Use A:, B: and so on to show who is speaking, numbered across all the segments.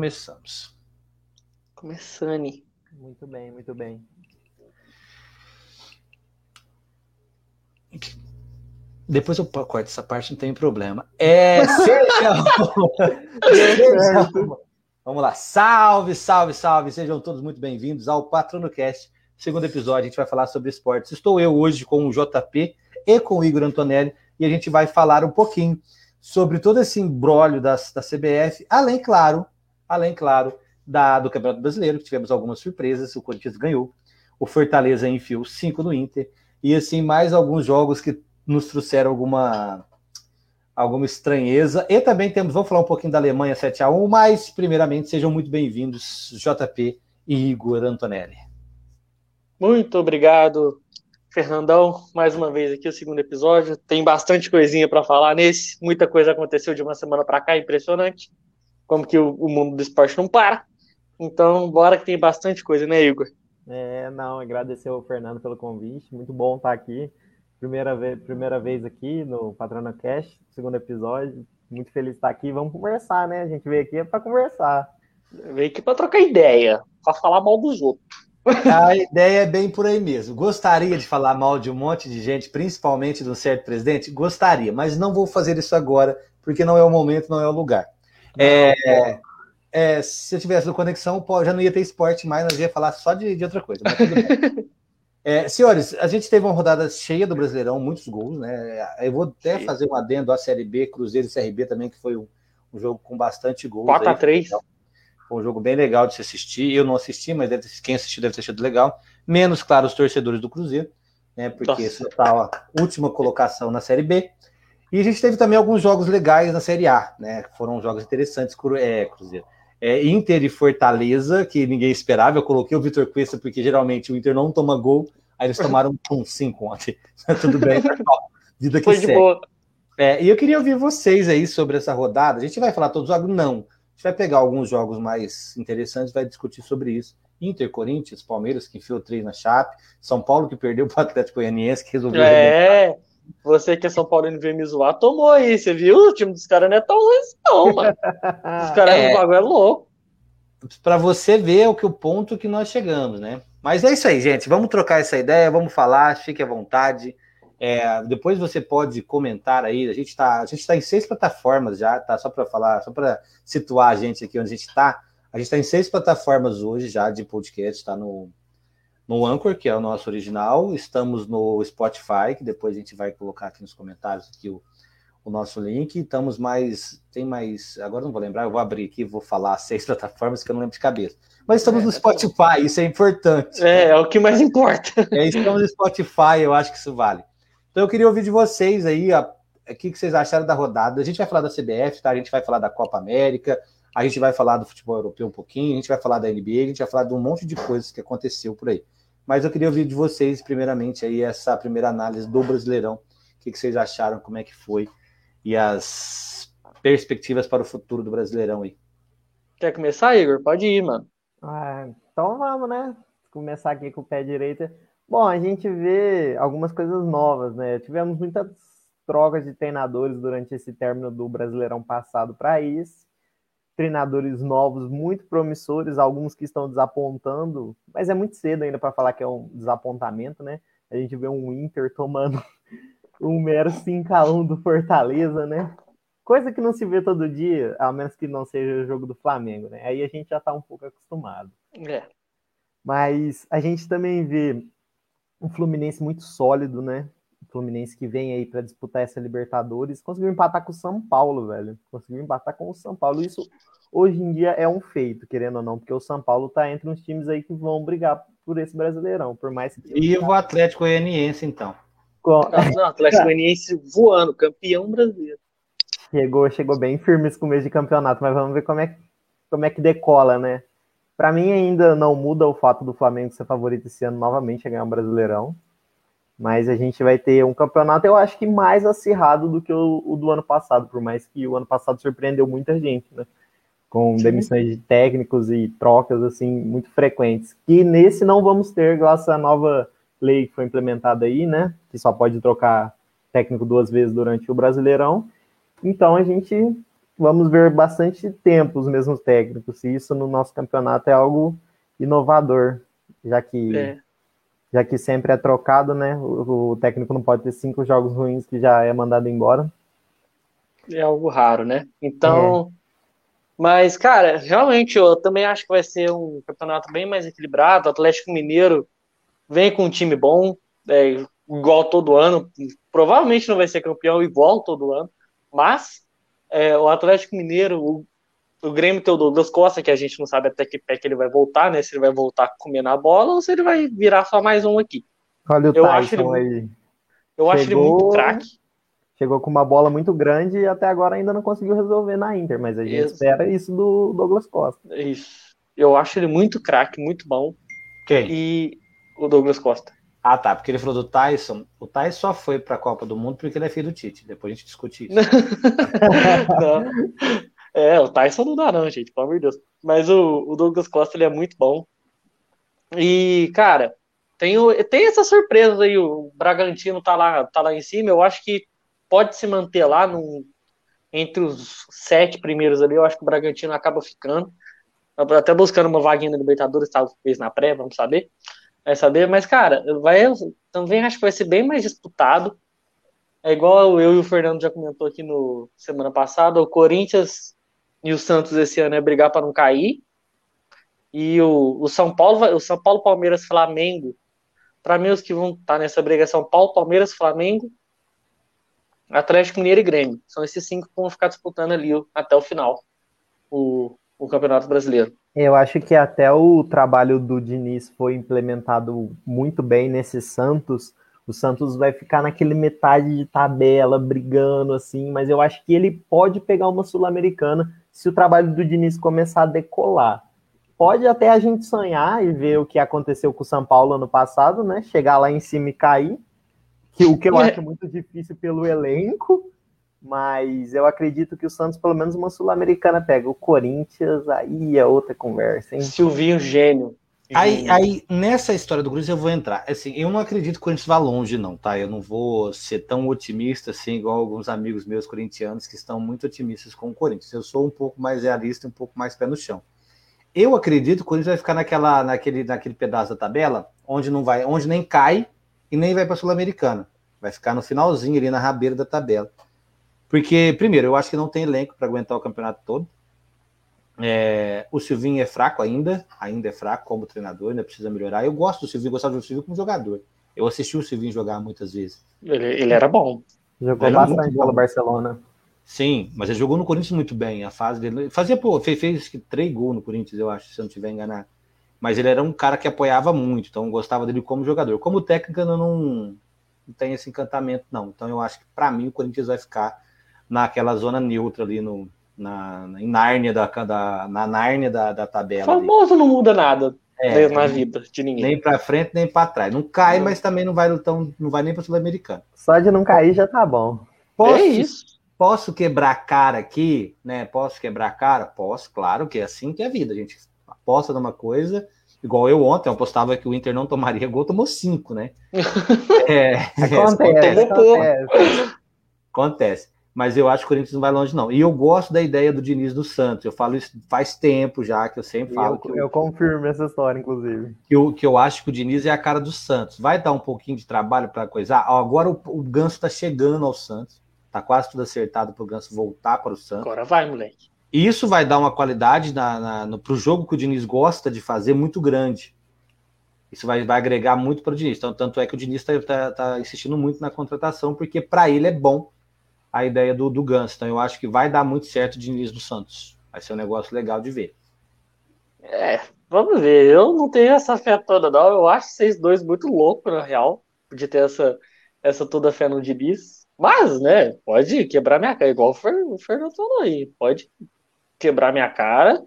A: começamos.
B: Começando.
C: Muito bem, muito bem.
A: Depois eu corto essa parte, não tem problema. É. Sejam... Vamos lá. Salve, salve, salve. Sejam todos muito bem-vindos ao PatronoCast, segundo episódio. A gente vai falar sobre esportes. Estou eu hoje com o JP e com o Igor Antonelli e a gente vai falar um pouquinho sobre todo esse embrólio da, da CBF, além, claro, além, claro, da, do Campeonato Brasileiro, que tivemos algumas surpresas. O Corinthians ganhou, o Fortaleza enfiou 5 no Inter, e assim, mais alguns jogos que nos trouxeram alguma alguma estranheza. E também temos, vamos falar um pouquinho da Alemanha 7 a 1 mas primeiramente sejam muito bem-vindos, JP e Igor Antonelli.
B: Muito obrigado, Fernandão, mais uma vez aqui o segundo episódio. Tem bastante coisinha para falar nesse. Muita coisa aconteceu de uma semana para cá, impressionante. Como que o, o, mundo do esporte não para. Então, bora que tem bastante coisa, né, Igor?
C: É, não, agradecer ao Fernando pelo convite. Muito bom estar aqui. Primeira vez, primeira vez aqui no Patrona Cash, segundo episódio. Muito feliz de estar aqui. Vamos conversar, né? A gente veio aqui para conversar.
B: Veio aqui para trocar ideia, para falar mal dos outros.
A: A ideia é bem por aí mesmo. Gostaria de falar mal de um monte de gente, principalmente de um certo presidente? Gostaria, mas não vou fazer isso agora, porque não é o momento, não é o lugar. É, é, se eu tivesse no Conexão, já não ia ter esporte mais, nós ia falar só de, de outra coisa. É, senhores, a gente teve uma rodada cheia do Brasileirão, muitos gols, né? Eu vou até Sim. fazer um adendo à Série B, Cruzeiro e CRB também, que foi um, um jogo com bastante gols.
B: 4x3.
A: Foi um jogo bem legal de se assistir. Eu não assisti, mas deve, quem assistiu deve ter achado legal. Menos, claro, os torcedores do Cruzeiro, né? Porque isso tá a última colocação na Série B. E a gente teve também alguns jogos legais na Série A, né? Foram jogos interessantes, é, Cruzeiro é, Inter e Fortaleza, que ninguém esperava. Eu coloquei o Vitor Cuesta porque geralmente o Inter não toma gol, aí eles tomaram um 5 ontem. Tudo bem, vida que Foi segue. de boa. É, e eu queria ouvir vocês aí sobre essa rodada. A gente vai falar todos os jogos? Não. A gente vai pegar alguns jogos mais interessantes, vai discutir sobre isso. Inter, Corinthians, Palmeiras, que enfiou três na Chape, São Paulo, que perdeu para o Atlético Goianiense, que resolveu.
B: É, você que é São Paulo e veio me zoar, tomou aí, você viu? O time dos caras não é tão ruim assim, não, mano. Os caras é, bagulho é louco.
A: Para você ver o que o ponto que nós chegamos, né? Mas é isso aí, gente. Vamos trocar essa ideia, vamos falar, fique à vontade. É, depois você pode comentar aí. A gente está, a gente está em seis plataformas já, tá? Só para falar, só para situar a gente aqui onde a gente está. A gente está em seis plataformas hoje já de podcast. Está no no Anchor, que é o nosso original. Estamos no Spotify, que depois a gente vai colocar aqui nos comentários aqui o, o nosso link. Estamos mais. Tem mais. Agora não vou lembrar, eu vou abrir aqui vou falar seis plataformas que eu não lembro de cabeça. Mas estamos é, no Spotify, isso é importante.
B: É, é o que mais importa.
A: É, estamos no Spotify, eu acho que isso vale. Então eu queria ouvir de vocês aí o que, que vocês acharam da rodada. A gente vai falar da CBF, tá? A gente vai falar da Copa América, a gente vai falar do futebol europeu um pouquinho, a gente vai falar da NBA, a gente vai falar de um monte de coisas que aconteceu por aí. Mas eu queria ouvir de vocês, primeiramente, aí essa primeira análise do Brasileirão. O que, que vocês acharam, como é que foi e as perspectivas para o futuro do Brasileirão aí.
B: Quer começar, Igor? Pode ir, mano.
C: Ah, então vamos, né? Começar aqui com o pé direito. Bom, a gente vê algumas coisas novas, né? Tivemos muitas trocas de treinadores durante esse término do Brasileirão passado para isso treinadores novos muito promissores, alguns que estão desapontando, mas é muito cedo ainda para falar que é um desapontamento, né? A gente vê um Inter tomando um mero 5x1 do Fortaleza, né? Coisa que não se vê todo dia, a menos que não seja o jogo do Flamengo, né? Aí a gente já está um pouco acostumado.
B: É.
C: Mas a gente também vê um Fluminense muito sólido, né? Fluminense que vem aí para disputar essa Libertadores, conseguiu empatar com o São Paulo, velho. Conseguiu empatar com o São Paulo. Isso hoje em dia é um feito, querendo ou não, porque o São Paulo tá entre uns times aí que vão brigar por esse Brasileirão, por mais que...
A: E o Atlético Goianiense, então.
B: Com... Não, Atlético Goianiense voando, campeão brasileiro.
C: Chegou, chegou bem firme esse começo de campeonato, mas vamos ver como é, como é que decola, né? Para mim ainda não muda o fato do Flamengo ser favorito esse ano novamente a ganhar um Brasileirão mas a gente vai ter um campeonato, eu acho que mais acirrado do que o, o do ano passado, por mais que o ano passado surpreendeu muita gente, né? Com Sim. demissões de técnicos e trocas assim muito frequentes. Que nesse não vamos ter, graças à nova lei que foi implementada aí, né? Que só pode trocar técnico duas vezes durante o Brasileirão. Então a gente vamos ver bastante tempo os mesmos técnicos. E isso no nosso campeonato é algo inovador, já que é. Já que sempre é trocado, né? O, o, técnico não pode ter cinco jogos ruins que já é mandado embora.
B: É algo raro, né? Então, é. mas cara, realmente eu também acho que vai ser um campeonato bem mais equilibrado. O Atlético Mineiro vem com um time bom, é, igual todo ano. Provavelmente não vai ser campeão igual todo ano, mas é, o Atlético Mineiro, o, o Grêmio tem o Douglas Costa, que a gente não sabe até que pé que ele vai voltar, né? Se ele vai voltar comendo a bola ou se ele vai virar só mais um aqui.
C: Olha o eu Tyson acho ele, aí.
B: Eu Chegou... acho ele muito craque.
C: Chegou com uma bola muito grande e até agora ainda não conseguiu resolver na Inter, mas a gente isso. espera isso do Douglas Costa.
B: Isso. Eu acho ele muito craque, muito bom.
A: Quem?
B: E o Douglas Costa.
A: Ah, tá. Porque ele falou do Tyson. O Tyson só foi para a Copa do Mundo porque ele é filho do Tite. Depois a gente discute isso.
B: é, o Tyson não dá, não, gente, pelo amor de Deus. Mas o, o Douglas Costa ele é muito bom. E, cara, tem, tem essa surpresa aí. O Bragantino tá lá, tá lá em cima. Eu acho que pode se manter lá no, entre os sete primeiros ali. Eu acho que o Bragantino acaba ficando. Até buscando uma vaguinha na Libertadores, talvez na pré, vamos saber vai saber, mas, cara, vai, também acho que vai ser bem mais disputado. É igual eu e o Fernando já comentou aqui no semana passada, o Corinthians e o Santos esse ano é brigar para não cair. E o, o São Paulo, o São Paulo, Palmeiras, Flamengo, para mim os que vão estar tá nessa briga é São Paulo, Palmeiras, Flamengo, Atlético Mineiro e Grêmio. São esses cinco que vão ficar disputando ali até o final o, o Campeonato Brasileiro.
C: Eu acho que até o trabalho do Diniz foi implementado muito bem nesse Santos. O Santos vai ficar naquele metade de tabela, brigando assim, mas eu acho que ele pode pegar uma Sul-Americana se o trabalho do Diniz começar a decolar. Pode até a gente sonhar e ver o que aconteceu com o São Paulo ano passado, né? Chegar lá em cima e cair, que o que eu acho muito difícil pelo elenco, mas eu acredito que o Santos, pelo menos uma Sul-Americana, pega. O Corinthians, aí é outra conversa, hein?
B: Silvinho, gênio.
A: Aí, aí, nessa história do Cruz eu vou entrar. Assim, eu não acredito que o Corinthians vá longe, não, tá? Eu não vou ser tão otimista assim, igual alguns amigos meus corintianos que estão muito otimistas com o Corinthians. Eu sou um pouco mais realista, um pouco mais pé no chão. Eu acredito que o Corinthians vai ficar naquela, naquele, naquele pedaço da tabela onde não vai, onde nem cai e nem vai para a Sul-Americana. Vai ficar no finalzinho ali na rabeira da tabela. Porque, primeiro, eu acho que não tem elenco para aguentar o campeonato todo. É, o Silvinho é fraco ainda, ainda é fraco como treinador, ainda precisa melhorar. Eu gosto do Silvinho, gostava do Silvinho como jogador. Eu assisti o Silvinho jogar muitas vezes.
B: Ele, ele era bom.
C: Jogou ele bastante pelo Barcelona.
A: Sim, mas ele jogou no Corinthians muito bem. A fase dele. Fazia, pô, fez, fez três gols no Corinthians, eu acho, se eu não estiver enganado. Mas ele era um cara que apoiava muito, então gostava dele como jogador. Como técnica, não, não tem esse encantamento, não. Então eu acho que, para mim, o Corinthians vai ficar naquela zona neutra ali no, na, na, em Nárnia da, da, na Nárnia da, da tabela.
B: Famoso ali. não muda nada é, na vida de ninguém.
A: Nem para frente, nem para trás. Não cai, é. mas também não vai, tão, não vai nem para Sul-Americana.
C: Só de não cair já tá bom.
A: Posso, é isso. Posso quebrar a cara aqui, né? Posso quebrar a cara? Posso, claro que é assim que é a vida, a gente aposta numa coisa, igual eu ontem, eu apostava que o Inter não tomaria gol, tomou cinco, né?
C: é, acontece, acontece.
A: acontece mas eu acho que o Corinthians não vai longe, não. E eu gosto da ideia do Diniz do Santos. Eu falo isso faz tempo já, que eu sempre falo.
C: Eu,
A: que
C: eu, eu confirmo essa história, inclusive.
A: Que eu, que eu acho que o Diniz é a cara do Santos. Vai dar um pouquinho de trabalho para coisar. Agora o, o Ganso está chegando ao Santos. Tá quase tudo acertado para o Ganso voltar para o Santos.
B: Agora vai, moleque.
A: E isso vai dar uma qualidade na, na, para o jogo que o Diniz gosta de fazer muito grande. Isso vai, vai agregar muito para o Diniz. Então, tanto é que o Diniz está tá, tá insistindo muito na contratação, porque para ele é bom a ideia do, do Ganso. Então eu acho que vai dar muito certo de início do Santos. Vai ser um negócio legal de ver.
B: É, vamos ver. Eu não tenho essa fé toda, não. Eu acho vocês dois muito loucos, na real, de ter essa, essa toda fé no Diniz. Mas, né, pode quebrar minha cara, igual o Fernando falou aí. Pode quebrar minha cara.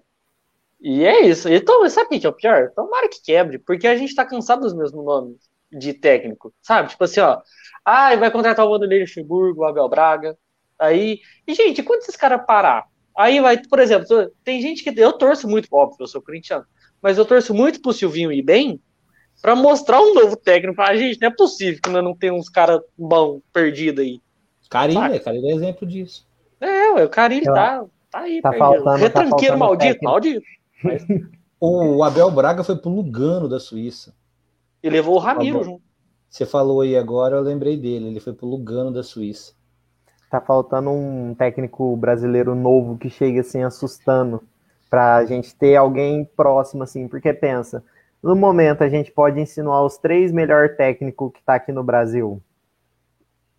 B: E é isso. Então, sabe o que é o pior? Tomara que quebre, porque a gente tá cansado dos mesmos nomes de técnico, sabe? Tipo assim, ó, ah, vai contratar o Vanderlei Luxemburgo, o Abel Braga. Aí, e gente, quando esses caras parar? Aí vai, por exemplo, tem gente que eu torço muito, óbvio, eu sou corintiano, mas eu torço muito pro Silvinho ir bem para mostrar um novo técnico pra gente. Não é possível que não tem uns caras bons perdidos aí.
A: Carilho, Carilho é exemplo disso.
B: É, o Carilho tá, Tá aí,
C: Tá faltando-
B: Retranqueiro
C: tá faltando
B: maldito,
C: técnico.
B: maldito. Mas-
A: O Abel Braga foi pro Lugano da Suíça.
B: E levou o Ramiro
A: Tá
B: junto.
A: Você falou aí agora, eu lembrei dele. Ele foi pro Lugano da Suíça.
C: Tá faltando um técnico brasileiro novo que chegue assim assustando pra gente ter alguém próximo assim, porque pensa, no momento a gente pode insinuar os três melhores técnicos que tá aqui no Brasil.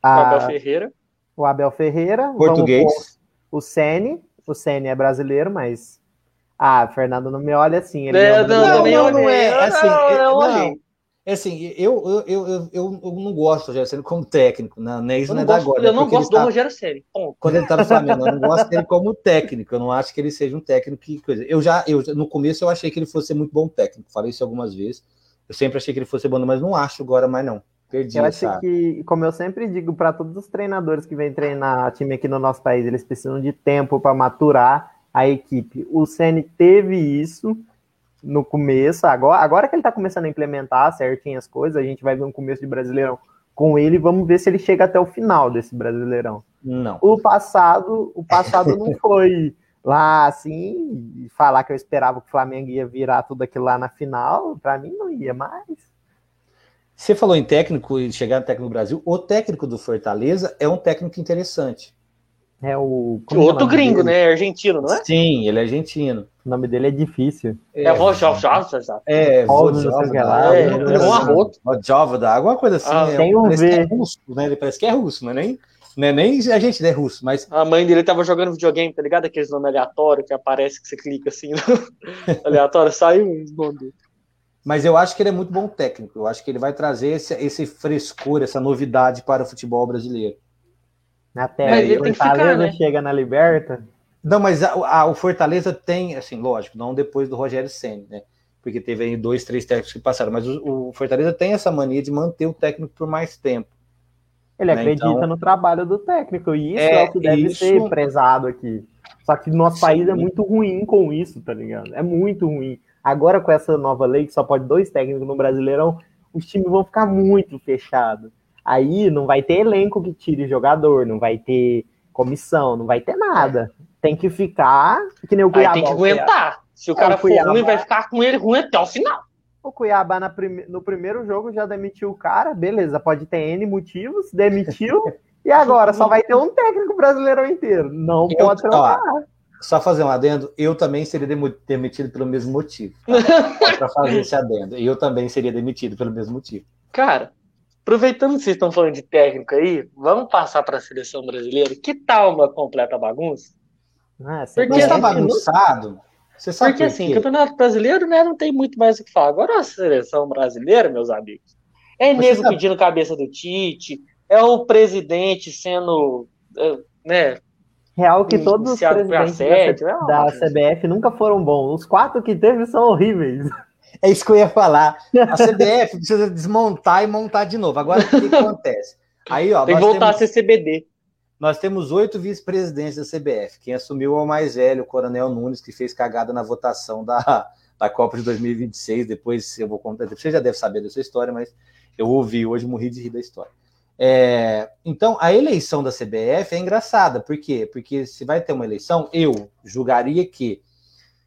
B: O
C: A-
B: Abel Ferreira.
C: o Abel Ferreira,
A: Português.
C: o Ceni, o Ceni é brasileiro, mas ah, Fernando não me olha assim, ele
B: É, não,
A: não, não, não é, assim,
B: não,
A: É assim, eu, eu, eu, eu, não gosto do Rogério Ceni como técnico, não, não é isso
B: Eu
A: não
B: não
A: é da
B: gosto,
A: agora.
B: eu
A: é
B: não gosto
A: ele
B: do
A: tá-
B: Rogério. Ponto.
A: quando ele tá no Flamengo, eu não gosto dele como técnico, eu não acho que ele seja um técnico que coisa. Eu já, eu, no começo eu achei que ele fosse muito bom técnico, falei isso algumas vezes. Eu sempre achei que ele fosse bom, mas não acho agora mais não. Perdi
C: Eu acho
A: essa.
C: que, como eu sempre digo para todos os treinadores que vêm treinar time aqui no nosso país, eles precisam de tempo para maturar a equipe. O Ceni teve isso no começo, agora, agora que ele está começando a implementar certinho as coisas, a gente vai ver um começo de Brasileirão com ele, vamos ver se ele chega até o final desse Brasileirão.
A: Não.
C: O passado, o passado não foi lá assim, falar que eu esperava que o Flamengo ia virar tudo aquilo lá na final, para mim não ia mais.
A: Você falou em técnico e chegar no técnico do Brasil. O técnico do Fortaleza é um técnico interessante.
C: É o é o
B: Outro
C: nome
B: gringo,
C: dele?
B: né? Argentino, não é?
A: Sim, ele é argentino.
C: O nome dele é difícil.
B: É, Rojov,
A: É,
C: Óbvio, não sei o que lá,
B: é,
C: é
B: um arroto.
A: Vodjovda, alguma coisa assim.
B: Ah,
A: é,
C: tem um
A: parece que é russo, né? Ele parece que é russo, mas nem, não é nem a gente é russo, mas
B: A mãe dele tava jogando videogame, tá ligado? Aqueles nomes aleatórios que aparece que você clica assim, no... aleatório, saiu um nome dele.
A: Mas eu acho que ele é muito bom técnico. Eu acho que ele vai trazer esse, esse frescor, essa novidade para o futebol brasileiro.
C: Aí,
B: ele
C: o Fortaleza
B: ficar, né?
C: chega na Liberta.
A: Não, mas a- a- o Fortaleza tem, assim, lógico, não depois do Rogério Senna, né? Porque teve aí dois, três técnicos que passaram, mas o, o Fortaleza tem essa mania de manter o técnico por mais tempo.
C: Ele
A: Né,
C: acredita
A: então-
C: no trabalho do técnico, e isso
A: É,
C: é, o que deve
A: isso-
C: ser prezado aqui. Só que nosso
A: Sim.
C: país é muito ruim com isso, tá ligado? É muito ruim. Agora, com essa nova lei, que só pode dois técnicos no Brasileirão, os times vão ficar muito fechados. Aí não vai ter elenco que tire jogador, não vai ter comissão, não vai ter nada. Tem que ficar que nem o
B: Aí
C: Cuiabá.
B: tem que aguentar. Se o
C: É,
B: cara
C: o
B: for
C: Cuiabá-
B: ruim, vai ficar com ele ruim até o final.
C: O Cuiabá na prime- no primeiro jogo já demitiu o cara, beleza, pode ter N motivos, demitiu, e agora só vai ter um técnico brasileiro inteiro. Não
A: Eu-
C: pode trocar.
A: Só fazer um adendo, eu também seria demitido pelo mesmo motivo. Tá? Para fazer esse adendo. Eu também seria demitido pelo mesmo motivo.
B: Cara, aproveitando que vocês estão falando de técnico aí, vamos passar para a seleção brasileira. Que tal uma completa bagunça?
C: Ah,
B: Porque
A: Mas tá
B: assim,
A: bagunçado. Você sabe
B: Porque
A: por
B: assim, campeonato brasileiro, né, não tem muito mais o que falar. Agora a seleção brasileira, meus amigos, é nego
A: você sabe-
B: pedindo cabeça do Tite, é o presidente sendo, eh, né,
C: Real que todos os presidentes da,
B: é
C: da
B: bagunça.
C: CBF nunca foram bons. Os quatro que teve são horríveis.
A: É isso que eu ia falar. A CBF precisa desmontar e montar de novo. Agora, o que, que acontece? Aí, ó,
B: tem que voltar
A: temos,
B: a ser CBD.
A: nós temos oito vice-presidentes da CBF. Quem assumiu é o mais velho, o Coronel Nunes, que fez cagada na votação da, da Copa de 2026. Depois eu vou contar. Você já deve saber dessa história, mas eu ouvi hoje, morri de rir da história. É, então, a eleição da CBF é engraçada. Por quê? Porque se vai ter uma eleição, eu julgaria que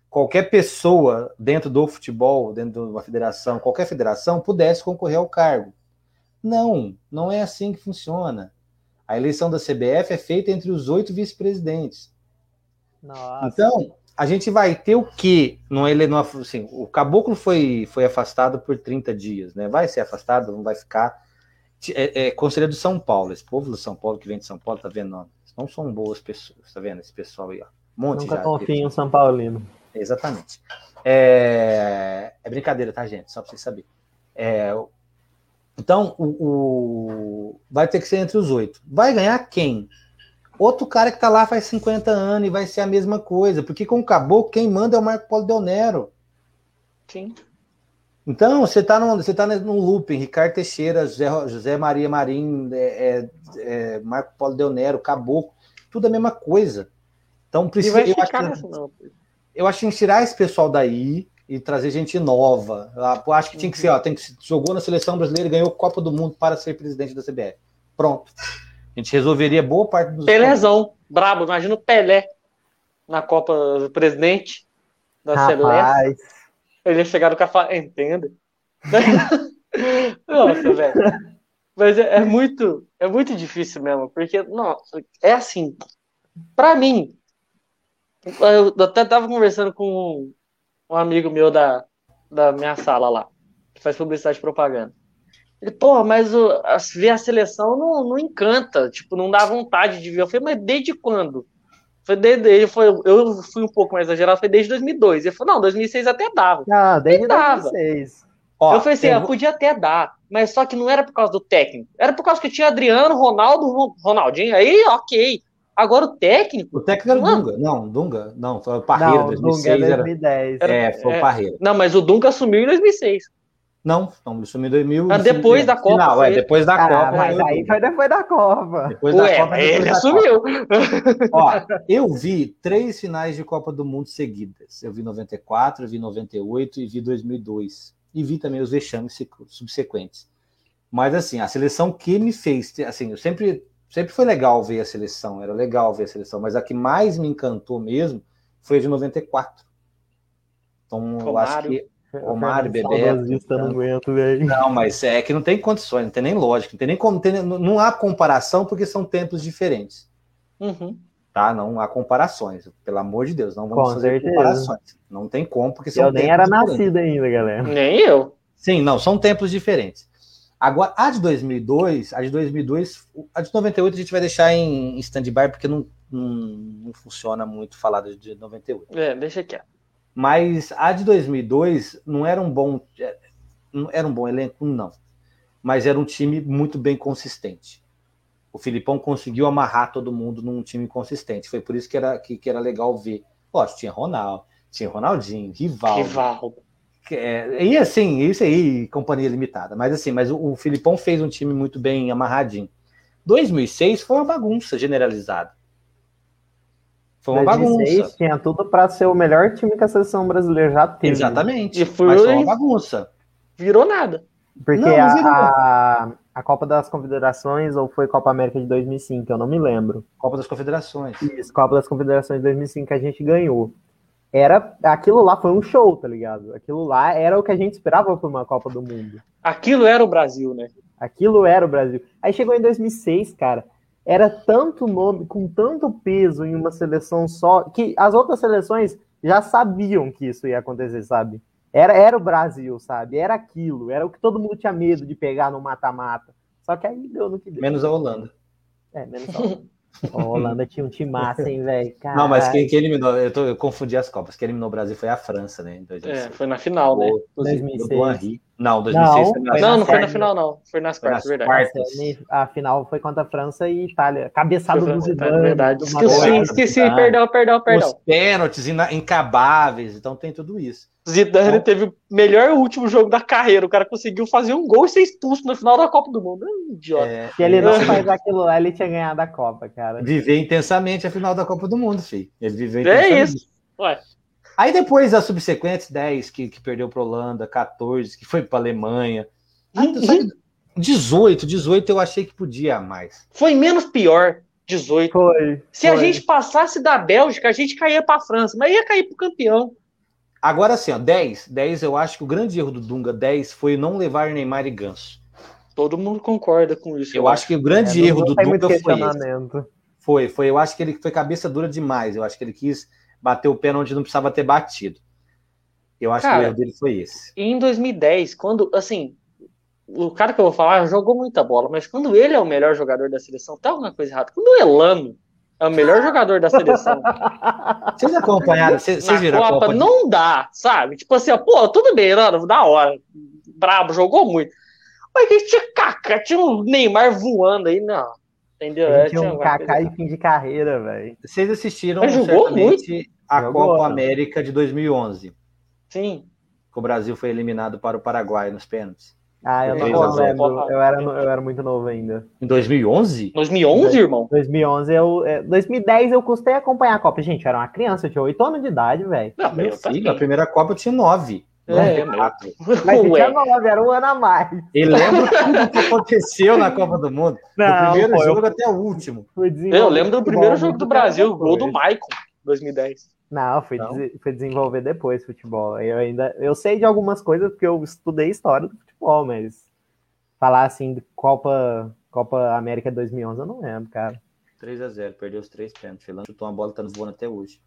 A: qualquer pessoa dentro do futebol, dentro de uma federação, qualquer federação, pudesse concorrer ao cargo. Não, não é assim que funciona. A eleição da CBF é feita entre os oito vice-presidentes. Então, a gente vai ter o quê? Não, ele, não, assim, o caboclo foi, foi afastado por 30 dias, né? Vai ser afastado, não vai ficar. É, é Conselheiro do São Paulo, esse povo do São Paulo que vem de São Paulo, tá vendo? Não, não são boas pessoas, tá vendo? Esse pessoal aí, ó. Um monte
C: Nunca
A: já.
C: confio em um São Paulino.
A: Exatamente. É, é brincadeira, tá, gente? Só para vocês saberem. É, então, o, o- vai ter que ser entre os oito. Vai ganhar quem? Outro cara que tá lá faz 50 anos e vai ser a mesma coisa. Porque com o Caboclo, quem manda é o Marco Polo Del Nero.
B: Sim.
A: Então, você tá num, você tá num looping, Ricardo Teixeira, José, José Maria Marim, é, é, é, Marco Polo Del Nero, Caboclo, tudo a mesma coisa. Então,
B: E
A: precisa,
B: vai
A: eu acho
B: ficar não.
A: Eu acho que tirar esse pessoal daí e trazer gente nova. Ah, Eu acho que tinha que ser, ó, tem que jogou na seleção brasileira e ganhou Copa do Mundo para ser presidente da CBF. Pronto. A gente resolveria boa parte dos
B: Pelézão, brabo, imagina o Pelé. na Copa do Presidente da Celeste. Ele ia chegar no café, entenda. Nossa, velho. Mas é, é, muito, é muito difícil mesmo, porque, nossa, é assim, para mim, eu até tava conversando com um amigo meu da, da minha sala lá, que faz publicidade e propaganda. Ele, pô, mas o, a, ver a seleção não, não encanta, tipo, não dá vontade de ver. Eu falei, mas desde quando? Foi desde, ele foi, eu fui um pouco mais exagerado, foi desde 2002. Ele falou, não, 2006 até dava.
C: Ah, desde dava. 2006.
B: Ó, eu falei assim, eu... Ah, podia até dar, mas só que não era por causa do técnico. Era por causa que tinha Adriano, Ronaldo, Ronaldinho. Aí, ok. Agora o técnico.
A: O técnico era o Dunga. Não, Dunga. Não, foi o Parreira, não, 2006. Dunga é
C: 2010.
A: Era... É, foi o é. Parreira.
B: Não, mas o Dunga assumiu em 2006.
A: Não, não, ele assumiu em 2000.
B: Ah, depois da Copa.
A: Não, é, depois da ah, Copa.
C: Mas aí foi depois da Copa.
B: Depois Ué, da Copa. Ele assumiu.
A: Ó, eu vi três finais de Copa do Mundo seguidas. Eu vi 94, eu vi 98 e vi 2002 e vi também os vexames subsequentes. Mas assim, a seleção que me fez, assim, eu sempre sempre foi legal ver a seleção, era legal ver a seleção, mas a que mais me encantou mesmo foi a de 94. Então, Romário, eu acho que Romário, Bebeto.
C: Não, aguento,
A: não, mas é que não tem condições, não tem nem lógica, não tem nem como, tem, não há comparação porque são tempos diferentes.
B: Uhum.
A: Tá? Não há comparações, pelo amor de Deus, não vamos Com fazer certeza. comparações. Não tem como, porque são
C: Eu nem era nascido ainda, galera.
B: Nem eu.
A: Sim, não, são tempos diferentes. Agora, a de 2002, a de 2002, a de 98 a gente vai deixar em, stand-by porque não, não, não, funciona muito falar de 98.
B: É, deixa aqui.
A: Mas a de 2002 não era um bom, é, não era um bom elenco, não. Mas era um time muito bem consistente. O Filipão conseguiu amarrar todo mundo num time consistente. Foi por isso que era, que, que era legal ver. Lógico, tinha Ronaldo, tinha Ronaldinho, Rivaldo.
B: Rivaldo.
A: É, e assim, isso aí, companhia limitada. Mas assim, mas o, o Filipão fez um time muito bem amarradinho. 2006 foi uma bagunça generalizada. Foi uma 2006 bagunça.
C: Tinha tudo para ser o melhor time que a seleção brasileira já teve.
A: Exatamente. E foi, mas foi uma bagunça.
B: Virou nada.
C: Porque não, não a, a, a, Copa das Confederações ou foi Copa América de 2005, eu não me lembro.
A: Copa das Confederações.
C: Isso, Copa das Confederações de 2005 que a gente ganhou era aquilo lá foi um show, tá ligado? Aquilo lá era o que a gente esperava para uma Copa do Mundo.
B: Aquilo era o Brasil, né?
C: Aquilo era o Brasil. Aí chegou em 2006, cara. Era tanto nome, com tanto peso em uma seleção só, que as outras seleções já sabiam que isso ia acontecer, sabe? Era, era o Brasil, sabe? Era aquilo. Era o que todo mundo tinha medo de pegar no mata-mata. Só que aí deu no que deu.
A: Menos a Holanda.
C: É, menos a Holanda. A Holanda tinha um time massa, hein, velho?
A: Não, mas quem, quem eliminou, eu, tô, eu, confundi as Copas. Quem eliminou o Brasil foi a França, né?
B: É, foi na final, né?
C: 2006.
A: Não, 2006
B: não, foi na Não, não foi na final, não. Foi nas quartas, verdade. Quartas.
C: A final foi contra a França e Itália. Cabeçado do Zidane.
B: Verdade. Esqueci, esqueci. Perdão, perdão, perdão. Os
A: pênaltis incabáveis. Então tem tudo isso.
B: Zidane então, teve o melhor último jogo da carreira. O cara conseguiu fazer um gol e ser expulso no final da Copa do Mundo. É um idiota. É,
C: Se ele não é. faz aquilo lá, ele tinha ganhado a Copa, cara.
A: Viver intensamente a final da Copa do Mundo, filho. Ele viveu
B: intensamente. É isso. Ué.
A: Aí depois as subsequentes 10 que, que perdeu para Holanda, 14 que foi para Alemanha. Uhum. 18, 18 eu achei que podia mais.
B: Foi menos pior. 18.
C: Foi.
B: Se
C: foi.
B: a gente passasse da Bélgica, a gente caía para a França, mas ia cair para o campeão.
A: Agora assim, ó, 10, 10 eu acho que o grande erro do Dunga 10 foi não levar Neymar e Ganso.
B: Todo mundo concorda com isso.
A: Eu, eu acho. acho que o grande é, erro do Dunga foi esse. Foi, foi, eu acho que ele foi cabeça dura demais. Eu acho que ele quis bater o pé onde não precisava ter batido. Eu acho cara, que o erro dele foi esse.
B: Em 2010, quando, assim, o cara que eu vou falar jogou muita bola, mas quando ele é o melhor jogador da seleção, tá alguma coisa errada. Quando o Elano é o melhor jogador da seleção.
A: Vocês acompanharam? Vocês, viram
B: Copa, a Copa? Não dá, sabe? Tipo assim, ó, pô, tudo bem, Elano, da hora. Brabo, jogou muito. Mas que tinha Kaká, tinha um Neymar voando aí, não. Entendeu?
C: É, tinha um Kaká em fim de carreira, velho.
A: Vocês assistiram Mas jogou muito. a jogou, Copa América de 2011.
B: Sim.
A: Que o Brasil foi eliminado para o Paraguai nos pênaltis.
C: Ah, eu não lembro. Eu era, eu era muito novo ainda.
A: Em 2011?
B: 2011, irmão?
C: 2011, eu... 2010 é, eu custei acompanhar a Copa. Gente, eu era uma criança, eu tinha 8 anos de idade, velho.
A: Não, meu filho, a primeira Copa eu tinha 9.
B: É,
C: quatro. Mas tinha nove, era um ano a mais.
A: E lembra tudo que aconteceu na Copa do Mundo? Não, do primeiro pô, jogo eu... até o último.
B: Eu lembro do primeiro jogo do Brasil, o gol do Maicon. 2010.
C: Não, foi, Des desenvolver depois futebol. Eu ainda eu sei de algumas coisas porque eu estudei história do futebol, mas falar assim de Copa Copa América 2011 eu não lembro, cara.
A: 3 a 0 perdeu os três pênaltis. Chutou uma bola tá voando até hoje.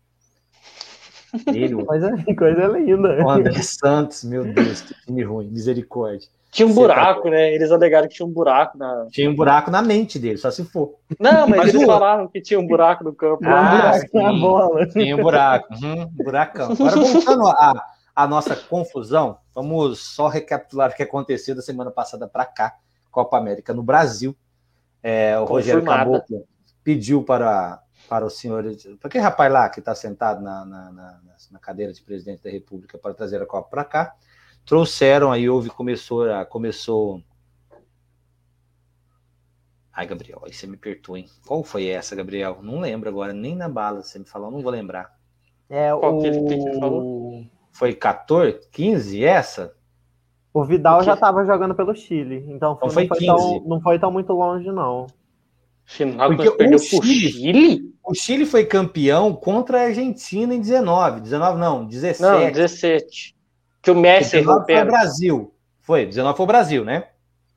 C: Ele, coisa, coisa linda.
A: O André Santos, meu Deus, que time ruim, misericórdia.
B: Tinha um Você buraco, tá... né? Eles alegaram que tinha um buraco na.
A: Tinha um buraco na mente dele, só se for.
B: Não, mas, mas eles o... falaram que tinha um buraco no campo.
C: Ah, um buraco sim, na bola.
A: Tinha um buraco. Uhum, buracão. Agora, voltando a, a nossa confusão, vamos só recapitular o que aconteceu da semana passada para cá, Copa América no Brasil. É, o Rogério Caboclo pediu para, para o senhor, para aquele rapaz lá que está sentado na, na, na, na cadeira de presidente da República para trazer a Copa para cá trouxeram aí houve começou começou Ai, Gabriel, aí você me perdoa, hein? Qual foi essa, Gabriel? Não lembro agora, nem na bala você me falou, não vou lembrar.
C: É, Qual o... que ele falou?
A: Foi 14, 15 essa?
C: O Vidal já estava jogando pelo Chile, então, então foi, não, foi tão, não foi tão muito longe, não.
B: Porque perdeu o Chile, Chile?
A: O Chile foi campeão contra a Argentina em 19. 19 não, 17.
B: Não, 17. Que o Messi
A: 19 foi o Brasil. Foi, 19 foi o Brasil, né?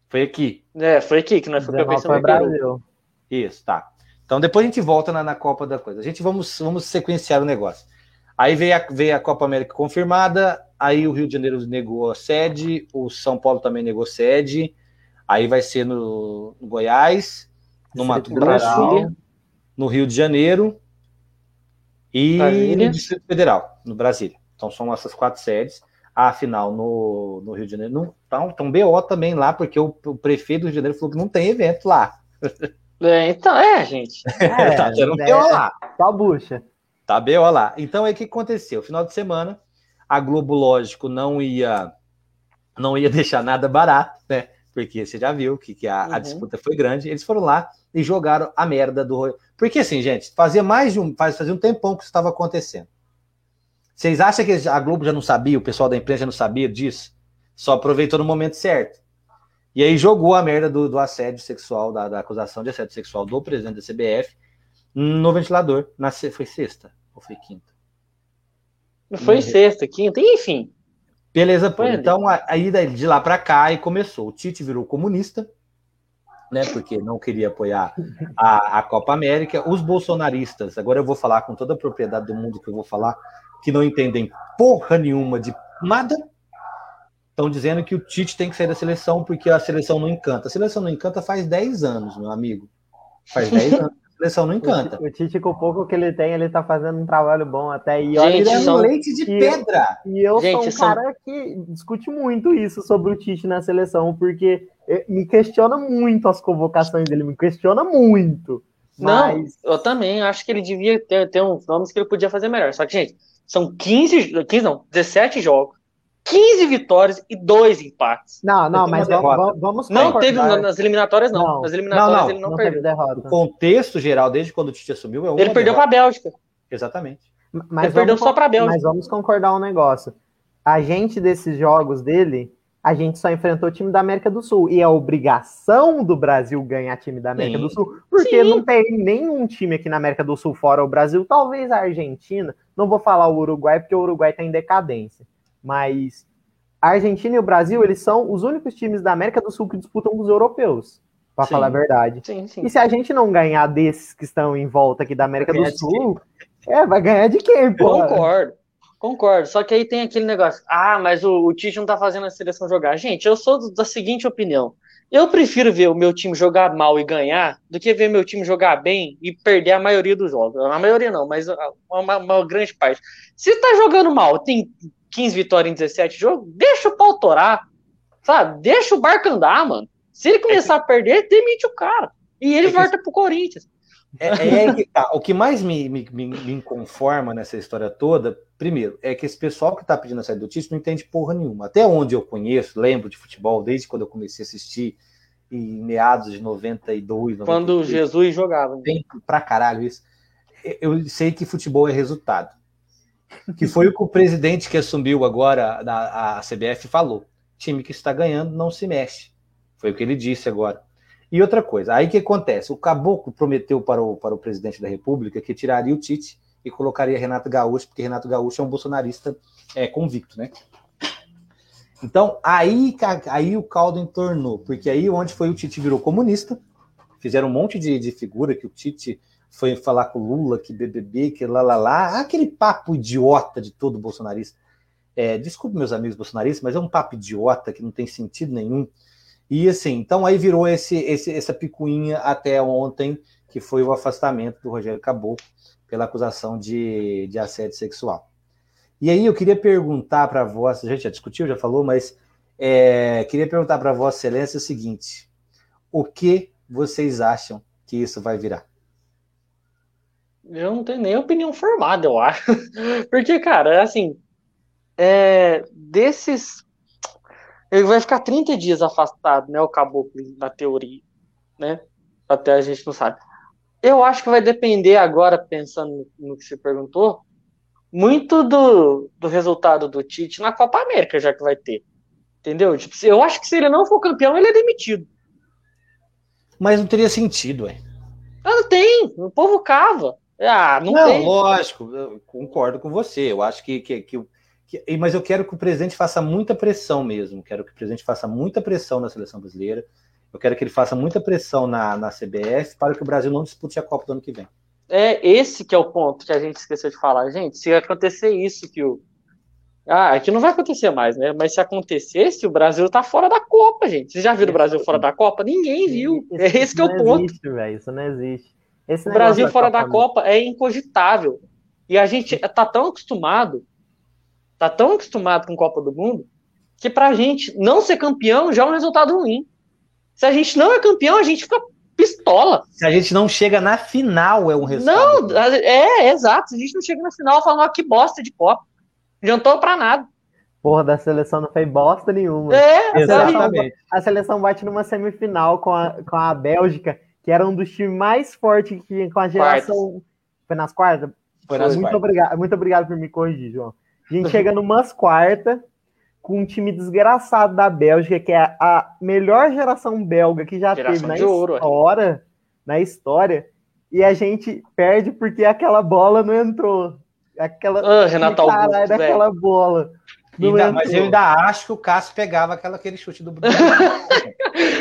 A: Foi aqui.
B: É, foi aqui que nós
C: fomos foi Brasil.
A: Isso, tá. Então depois a gente volta na, na, Copa da coisa. A gente vamos, vamos sequenciar o negócio. Aí veio a, veio a Copa América confirmada, aí o Rio de Janeiro negou a sede, o São Paulo também negou sede, aí vai ser no, no Goiás, no Mato Grosso, no Rio de Janeiro e Brasília. no Distrito Federal, no Brasília. Então são essas quatro sedes a final no, no Rio de Janeiro. Não, tá, tá um BO também lá, porque o, o, prefeito do Rio de Janeiro falou que não tem evento lá.
B: É, então, é, gente.
C: É, tá tendo um é, BO lá. Tá bucha.
A: Tá BO lá. Então, aí o que aconteceu? Final de semana, a Globo, lógico, não ia não ia deixar nada barato, né? Porque você já viu que, que a, uhum. a disputa foi grande. Eles foram lá e jogaram a merda do. Porque assim, gente, fazia mais de um. Fazia um tempão que isso estava acontecendo. Vocês acham que a Globo já não sabia, o pessoal da imprensa já não sabia disso? Só aproveitou no momento certo. E aí jogou a merda do, do assédio sexual, da, da, acusação de assédio sexual do presidente da CBF no ventilador. Na, foi sexta ou foi quinta?
B: Foi sexta, quinta, enfim.
A: Beleza, pô. Então, aí de lá para cá, e começou. O Tite virou comunista, né? Porque não queria apoiar a, a Copa América. Os bolsonaristas, agora eu vou falar com toda a propriedade do mundo que eu vou falar, que não entendem porra nenhuma de nada, estão dizendo que o Tite tem que sair da seleção porque a seleção não encanta. A seleção não encanta faz 10 anos, meu amigo. Faz 10 anos. A seleção não encanta.
C: O Tite, com o pouco que ele tem, ele tá fazendo um trabalho bom até.
A: E olha, ele é um leite de
C: e,
A: pedra.
C: E eu Gente, sou um são... cara que discute muito isso sobre o Tite na seleção, porque me questiona muito as convocações dele, me questiona muito.
B: Mas... Não, eu também acho que ele devia ter, ter uns nomes que ele podia fazer melhor. Só que, gente, são 15, 15 não, 17 jogos, 15 vitórias e 2 empates.
C: Não, não, mas vamos, vamos
B: Não teve nas eliminatórias, não. não. Nas eliminatórias não, não, ele não, não perdeu. Derrota.
A: O contexto geral, desde quando o Tite assumiu, é
B: Ele perdeu para a Bélgica.
A: Exatamente.
C: Mas ele perdeu só para a Bélgica. Mas vamos concordar um negócio. A gente desses jogos dele, a gente só enfrentou o time da América do Sul. E é obrigação do Brasil ganhar time da América Sim. do Sul, porque Sim. não tem nenhum time aqui na América do Sul fora o Brasil, talvez a Argentina. Não vou falar o Uruguai, porque o Uruguai está em decadência. Mas a Argentina e o Brasil, eles são os únicos times da América do Sul que disputam com os europeus, para falar a verdade.
B: Sim, sim.
C: E se a gente não ganhar desses que estão em volta aqui da América do Sul, é, vai ganhar de quem, pô?
B: Concordo. Concordo, só que aí tem aquele negócio. Ah, mas o, o Tite não tá fazendo a seleção jogar. Gente, eu sou da seguinte opinião. Eu prefiro ver o meu time jogar mal e ganhar do que ver meu time jogar bem e perder a maioria dos jogos. A maioria não, mas uma, uma grande parte. Se tá jogando mal, tem 15 vitórias em 17 jogos, deixa o pau torar, sabe? Deixa o barco andar, mano. Se ele começar a perder, demite o cara. E ele é volta pro Corinthians.
A: É, é, é que tá. O que mais me, me, me, me inconforma nessa história toda, primeiro, é que esse pessoal que tá pedindo a saída do Tite não entende porra nenhuma. Até onde eu conheço, lembro de futebol, desde quando eu comecei a assistir, em meados de 92. 93,
B: quando Jesus jogava.
A: Tem pra caralho isso. Eu sei que futebol é resultado. Que foi o que o presidente que assumiu agora a, a CBF falou. Time que está ganhando não se mexe. Foi o que ele disse agora. E outra coisa, aí que acontece? O Caboclo prometeu para o, para o presidente da República que tiraria o Tite e colocaria Renato Gaúcho, porque Renato Gaúcho é um bolsonarista é, convicto, né? Então, aí, aí o caldo entornou, porque aí onde foi o Tite virou comunista, fizeram um monte de, de figura que o Tite foi falar com Lula, que BBB, que lá, lá, lá, aquele papo idiota de todo bolsonarista. É, desculpe meus amigos bolsonaristas, mas é um papo idiota que não tem sentido nenhum. E assim, então aí virou esse, esse, essa picuinha até ontem, que foi o afastamento do Rogério Caboclo pela acusação de, de assédio sexual. E aí eu queria perguntar para Vossa, a gente já discutiu, já falou, mas é, queria perguntar para Vossa Excelência o seguinte: o que vocês acham que isso vai virar?
B: Eu não tenho nem opinião formada, eu acho. Porque, cara, é assim, é, desses. Ele vai ficar 30 dias afastado, né? O caboclo, na teoria, né? Até a gente não sabe. Eu acho que vai depender agora, pensando no que você perguntou, muito do, do resultado do Tite na Copa América, já que vai ter. Entendeu? Tipo, eu acho que se ele não for campeão, ele é demitido.
A: Mas não teria sentido.
B: Ah, não tem. O povo cava. Ah, não, não tem.
A: Lógico, eu concordo com você. Eu acho que, que, que, que, Mas eu quero que o presidente faça muita pressão mesmo. Quero que o presidente faça muita pressão na seleção brasileira. Eu quero que ele faça muita pressão na, na CBF para que o Brasil não dispute a Copa do ano que vem.
B: É esse que é o ponto que a gente esqueceu de falar. Gente, se acontecer isso que o. Ah, aqui não vai acontecer mais, né? Mas se acontecesse, o Brasil tá fora da Copa, gente. Vocês já viram o Brasil fora da Copa? Ninguém viu. É esse que é o ponto.
C: Existe, isso não existe.
B: Esse o Brasil fora da Copa é incogitável. E a gente tá tão acostumado, tá tão acostumado com Copa do Mundo, que pra gente não ser campeão já é um resultado ruim. Se a gente não é campeão, a gente fica pistola.
A: Se a gente não chega na final, é um resultado.
B: Não, é, é exato. Se a gente não chega na final, falando, que bosta de Copa. Adiantou pra nada.
C: Porra, da seleção não fez bosta nenhuma.
B: É, exatamente.
C: A seleção bate numa semifinal com a, com a Bélgica, que era um dos times mais fortes que com a geração. Quartas. Foi nas quartas?
A: Foi nas
C: muito
A: quartas.
C: Obrigado, muito obrigado por me corrigir, João. A gente chega numas quartas com um time desgraçado da Bélgica, que é a melhor geração belga que já geração teve na ouro, história, é. na história, e a gente perde porque aquela bola não entrou. Aquela
B: ah, Renato Augusto,
C: daquela bola.
A: Ainda, mas eu ainda acho que o Cássio pegava aquela, aquele chute do Bruno.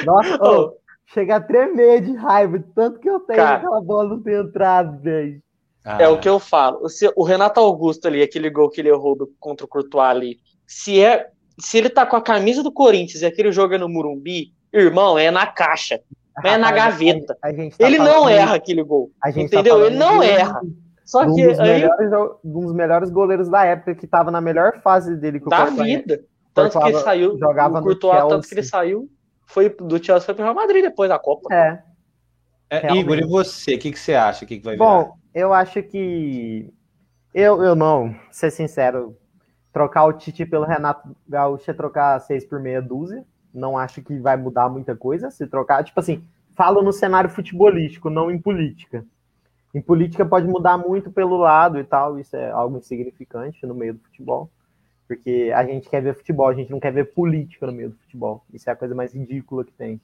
C: Nossa, oh, chega a tremer de raiva, tanto que eu tenho Cara, aquela bola não ter entrado, velho.
B: Ah. É o que eu falo. O Renato Augusto ali, aquele gol que ele errou do, contra o Courtois ali, se é se ele tá com a camisa do Corinthians e aquele jogo é no Murumbi, irmão, é na caixa, não é na gaveta. A, a, tá ele não erra aquele gol. Tá entendeu? Tá ele não erra. Só que
C: um dos, aí, melhores, um dos melhores goleiros da época que tava na melhor fase dele
B: com da vida. Tanto que ele saiu,
C: jogava
B: o Courtois, tanto que ele saiu, foi do Chelsea foi pro Real Madrid depois da Copa.
C: É.
A: é Igor, e você? O que, que você acha? O que, que vai
C: virar? Bom, eu acho que eu, eu não, ser sincero, Trocar o Titi pelo Renato Gaúcho é trocar seis por meia dúzia. Não acho que vai mudar muita coisa. Se trocar, tipo assim, falo no cenário futebolístico, não em política. Em política pode mudar muito pelo lado e tal, isso é algo insignificante no meio do futebol. Porque a gente quer ver futebol, a gente não quer ver política no meio do futebol. Isso é a coisa mais ridícula que tem.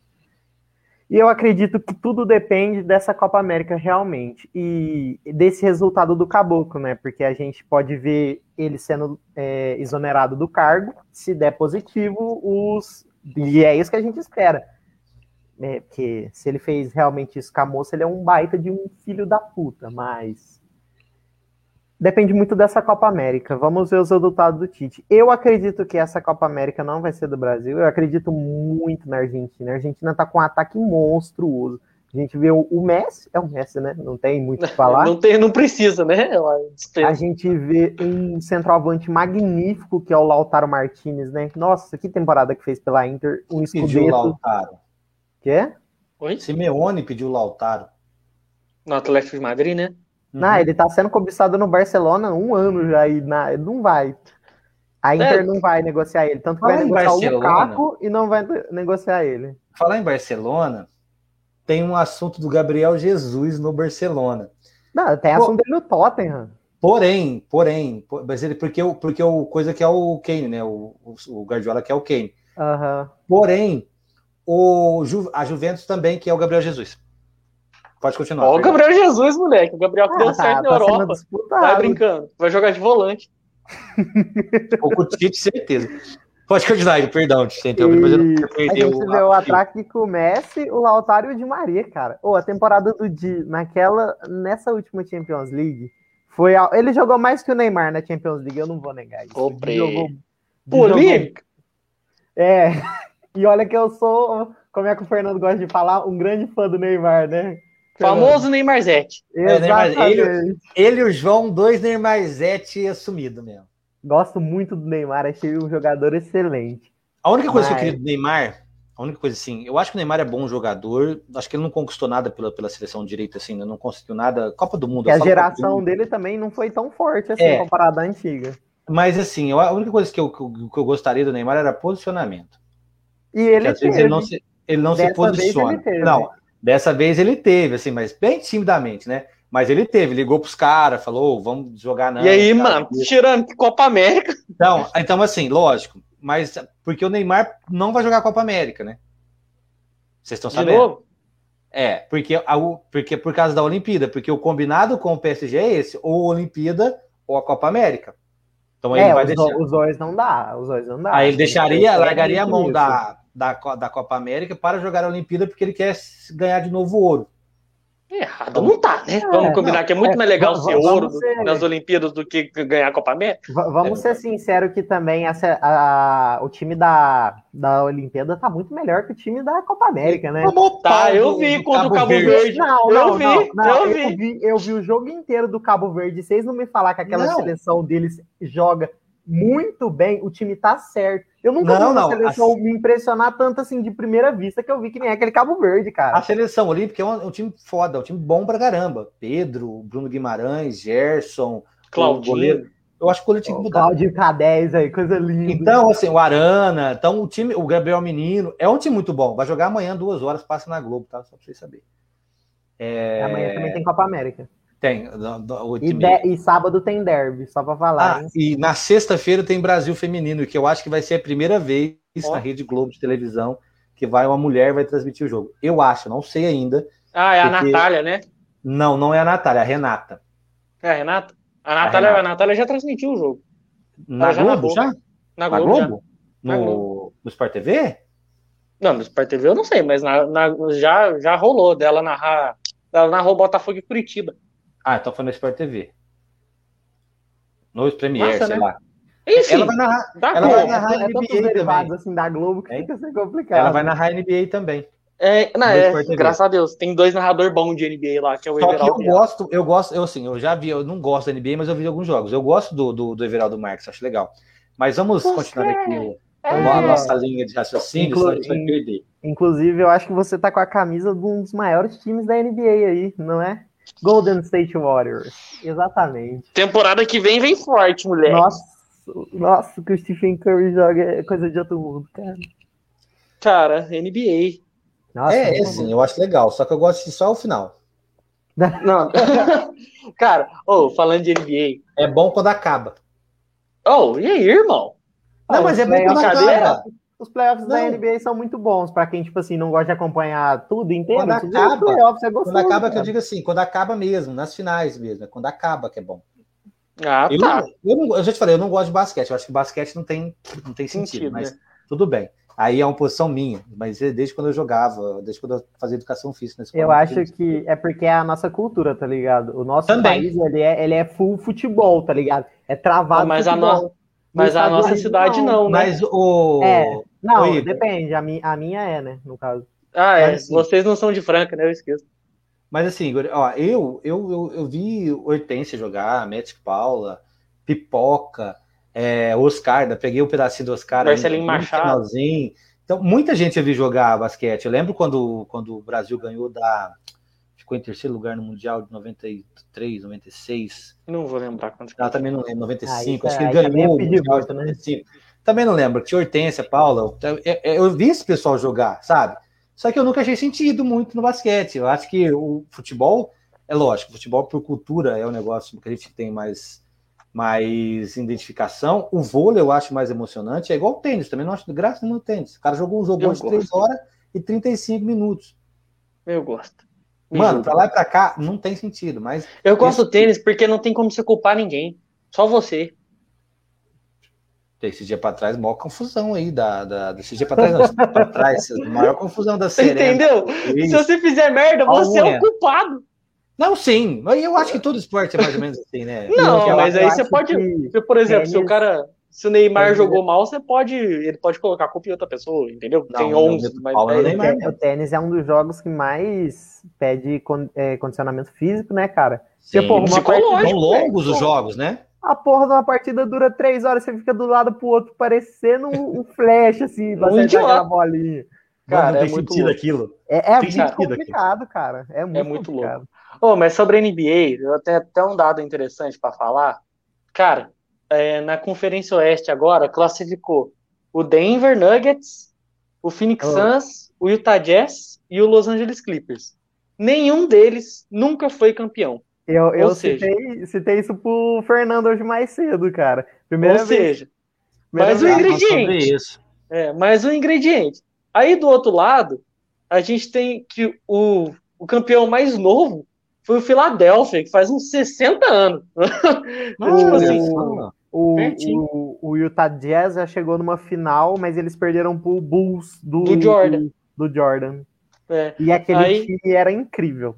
C: E eu acredito que tudo depende dessa Copa América realmente. E desse resultado do Caboclo, né? Porque a gente pode ver ele sendo é, exonerado do cargo. Se der positivo, os. E é isso que a gente espera. É, porque se ele fez realmente isso com a moça, ele é um baita de um filho da puta, mas depende muito dessa Copa América. Vamos ver os resultados do Tite. Eu acredito que essa Copa América não vai ser do Brasil. Eu acredito muito na Argentina. A Argentina tá com um ataque monstruoso. A gente vê o, Messi, é o Messi, né? Não tem muito o que falar.
B: Não, tem, não precisa, né?
C: A gente vê um centroavante magnífico, que é o Lautaro Martinez, né? Nossa, que temporada que fez pela Inter. Um escudeto. Pediu
A: Lautaro.
C: Quê?
A: Oi? Simeone pediu Lautaro.
B: No Atlético de Madrid, né?
C: Uhum. Não, ele tá sendo cobiçado no Barcelona um ano já e na, não vai. A Inter é. não vai negociar ele. Tanto que vai negociar Barcelona, o Lukaku e não vai negociar ele.
A: Falar em Barcelona, tem um assunto do Gabriel Jesus no Barcelona.
C: Não, tem assunto dele no Tottenham.
A: Porém, porém, mas ele, porque, o, porque o coisa que é o Kane, né? O, o, Guardiola que é o Kane.
C: Uhum.
A: Porém, o, a Juventus também, que é o Gabriel Jesus. Pode continuar.
B: Ó, o Gabriel Jesus, moleque. O Gabriel que ah, deu tá, certo tá na Europa. Vai brincando. Vai jogar de volante.
A: Ou com o Tite, certeza. Pode continuar, perdão,
C: Tite, mas eu não perder a gente vê o ataque com o Messi, o Lautaro e o Di Maria, cara. Ô, oh, a temporada do Di, naquela, nessa última Champions League, foi ele jogou mais que o Neymar na Champions League, eu não vou negar isso.
B: Ô, jogou, Polímica!
C: É, e olha que eu sou, como é que o Fernando gosta de falar, um grande fã do Neymar, né?
B: Famoso Neymarzete.
A: É, Neymar, ele, ele e o João, dois Neymarzete assumido mesmo.
C: Gosto muito do Neymar, achei um jogador excelente.
A: A única coisa Mas... que eu queria do Neymar, a única coisa assim, eu acho que o Neymar é bom jogador, acho que ele não conquistou nada pela, pela seleção direita, assim, né? não conseguiu nada. Copa do Mundo.
C: a geração dele também não foi tão forte assim, é. comparada à antiga.
A: Mas assim, a única coisa que eu, que eu gostaria do Neymar era posicionamento.
C: E ele, às vezes
A: ele não se, ele não se posiciona. Não, dessa vez ele teve, assim, mas bem timidamente, né? Mas ele teve, ligou pros caras, falou, vamos jogar não.
B: E aí, cara, mano, isso. tirando Copa América.
A: Então, então, assim, lógico, mas porque o Neymar não vai jogar Copa América, né? Vocês estão sabendo? Novo? É, porque, a, porque por causa da Olimpíada, porque o combinado com o PSG é esse, ou a Olimpíada ou a Copa América.
C: Então aí é, ele vai os, deixar. Os dois não dá, os dois não dá.
A: Aí ele deixaria, largaria a mão da, da, da Copa América para jogar a Olimpíada porque ele quer ganhar de novo ouro.
B: Errado não tá, né? É, vamos combinar não, que é muito é, mais legal ser ouro ser... nas Olimpíadas do que ganhar a Copa América.
C: Vamos é. ser sinceros que também essa, a, o time da, da Olimpíada tá muito melhor que o time da Copa América, né?
B: Tá, eu vi contra o Cabo Verde. Verde. Não, eu, vi, não, não, eu, vi.
C: eu, vi. Eu vi o jogo inteiro do Cabo Verde. Vocês não me falar que aquela seleção deles joga muito bem, o time tá certo. Eu nunca não, vi a seleção a... me impressionar tanto assim de primeira vista que eu vi que nem aquele Cabo Verde, cara.
A: A seleção olímpica é um, é um time foda, é um time bom pra caramba. Pedro, Bruno Guimarães, Gerson,
B: Claudinho.
A: Eu acho que o goleiro tinha que mudar.
C: Claudio K10 aí, coisa linda.
A: Então, assim, o Arana, então o time, o Gabriel Menino, é um time muito bom. Vai jogar amanhã duas horas, passa na Globo, tá? Só pra vocês saberem.
C: É... Amanhã também tem Copa América.
A: Tem.
C: e, de, e, sábado tem derby, só para falar.
A: Ah, e na sexta-feira tem Brasil Feminino, que eu acho que vai ser a primeira vez oh. na Rede Globo de televisão que vai uma mulher vai transmitir o jogo. Eu acho, não sei ainda.
B: Ah, é porque... a Natália, né?
A: Não, não é a Natália, é a Renata.
B: É a Renata? A Natália, a, Renata. a Natália já transmitiu o jogo.
A: Na Globo, já?
B: Na Globo? Na Globo?
A: No, no Sport TV?
B: Não, no Sport TV eu não sei, mas na, na, já, já rolou dela narrar. Ela narrou Botafogo e Curitiba.
A: Ah, então foi no Sport TV. No Premiere, sei né? lá.
C: Enfim, ela vai narrar, ela vai narrar é NBA também. assim da Globo que é? fica ser complicado.
A: Ela vai narrar NBA também.
B: É, não, é, graças a Deus, tem dois narradores bons de NBA lá, que é o
A: Só Everaldo. Que eu gosto, eu gosto, eu assim, eu já vi, eu não gosto da NBA, mas eu vi alguns jogos. Eu gosto do, do, do Everaldo Marques, acho legal. Mas vamos você continuar aqui é. a nossa linha de raciocínio, Inclu senão a gente vai perder.
C: Inclusive, eu acho que você tá com a camisa de um dos maiores times da NBA aí, não é? Golden State Warriors. Exatamente.
B: Temporada que vem vem forte, moleque.
C: Nossa, nossa, que o Stephen Curry joga é coisa de outro mundo, cara.
B: Cara, NBA.
A: Nossa, é, é sim, eu acho legal, só que eu gosto de só o final.
B: Não. cara, oh, falando de NBA.
A: É bom quando acaba.
B: Oh, e aí, irmão?
A: Não, mas é bom quando acaba
C: os playoffs não. da NBA são muito bons para quem, tipo assim, não gosta de acompanhar tudo inteiro.
A: Quando acaba, playoffs é gostoso, quando acaba cara. que eu digo assim, quando acaba mesmo, nas finais mesmo, é quando acaba que é bom.
B: Ah,
A: eu, tá. eu, não, eu já te falei, eu não gosto de basquete, eu acho que basquete não tem, não tem sentido, sentido mas né? tudo bem. Aí é uma posição minha, mas é desde quando eu jogava, desde quando eu fazia educação física.
C: Eu acho que é porque é a nossa cultura, tá ligado? O nosso Também. país, ele é, ele é full futebol, tá ligado? É travado
B: Mas, a, no... mas a nossa cidade não, não
A: né? Mas o...
C: É, não, depende. A, mi, a minha é, né? No caso.
B: Ah, é. Mas, assim, Vocês não são de Franca, né? Eu esqueço.
A: Mas assim, ó, eu, eu, eu, eu vi Hortência jogar, Magic Paula, Pipoca, é, Oscar, ainda peguei o um pedacinho do Oscar.
B: Marcelinho Machado.
A: Finalzinho. Então, muita gente eu vi jogar basquete. Eu lembro quando, quando o Brasil ganhou da. Ficou em terceiro lugar no Mundial de 93, 96.
B: Não vou lembrar quanto.
A: Ah, também não lembro, 95. Ah, acho que ele ganhou o Mundial de 95. Também não lembro. Tinha Hortência, Paula. Eu, eu, vi esse pessoal jogar, sabe? Só que eu nunca achei sentido muito no basquete. Eu acho que o futebol, é lógico, futebol por cultura é um negócio que a gente tem mais, mais identificação. O vôlei eu acho mais emocionante. É igual o tênis, também não acho graça no tênis. O cara jogou um jogo de 3 horas e 35 minutos.
B: Eu gosto.
A: Mano, pra lá e pra cá não tem sentido, mas.
B: Eu gosto do tênis porque não tem como você culpar ninguém. Só você.
A: Esse dia pra trás, maior confusão aí da. da desse dia pra trás, não, pra trás, maior confusão da série.
B: Entendeu? Se você fizer merda, você é o culpado.
A: Não, sim. Eu acho que todo esporte é mais ou menos assim, né?
B: Não, mas aí você pode. Que... Por exemplo, se o cara. Se o Neymar jogou mal, você pode. Ele pode colocar a culpa em outra pessoa, entendeu? Não, Tem 11. Mas
C: é, Neymar, o tênis é um dos jogos que mais pede é, condicionamento físico, né, cara?
A: Sim, tipo, São longos os jogos, né?
C: A porra de uma partida dura três horas, você fica do lado pro outro parecendo um, flash, assim, pra
A: um aquela
C: bolinha.
A: Cara, não, é muito louco. aquilo.
C: É, é muito complicado, aquilo. cara. É muito, é muito louco.
B: Oh, mas sobre a NBA, eu tenho até um dado interessante para falar. Cara, é, na Conferência Oeste agora, classificou o Denver Nuggets, o Phoenix oh. Suns, o Utah Jazz e o Los Angeles Clippers. Nenhum deles nunca foi campeão.
C: Eu, eu seja, citei, citei isso pro Fernando hoje mais cedo, cara. Primeira
B: ou vez. seja, mais um ingrediente. É, mais um ingrediente. Aí do outro lado, a gente tem que o, o campeão mais novo foi o Philadelphia, que faz uns 60 anos.
C: tipo assim, o, o, o, Utah Jazz já chegou numa final, mas eles perderam pro Bulls do,
B: do Jordan.
C: Do, do Jordan. É. E aquele Aí, time era incrível.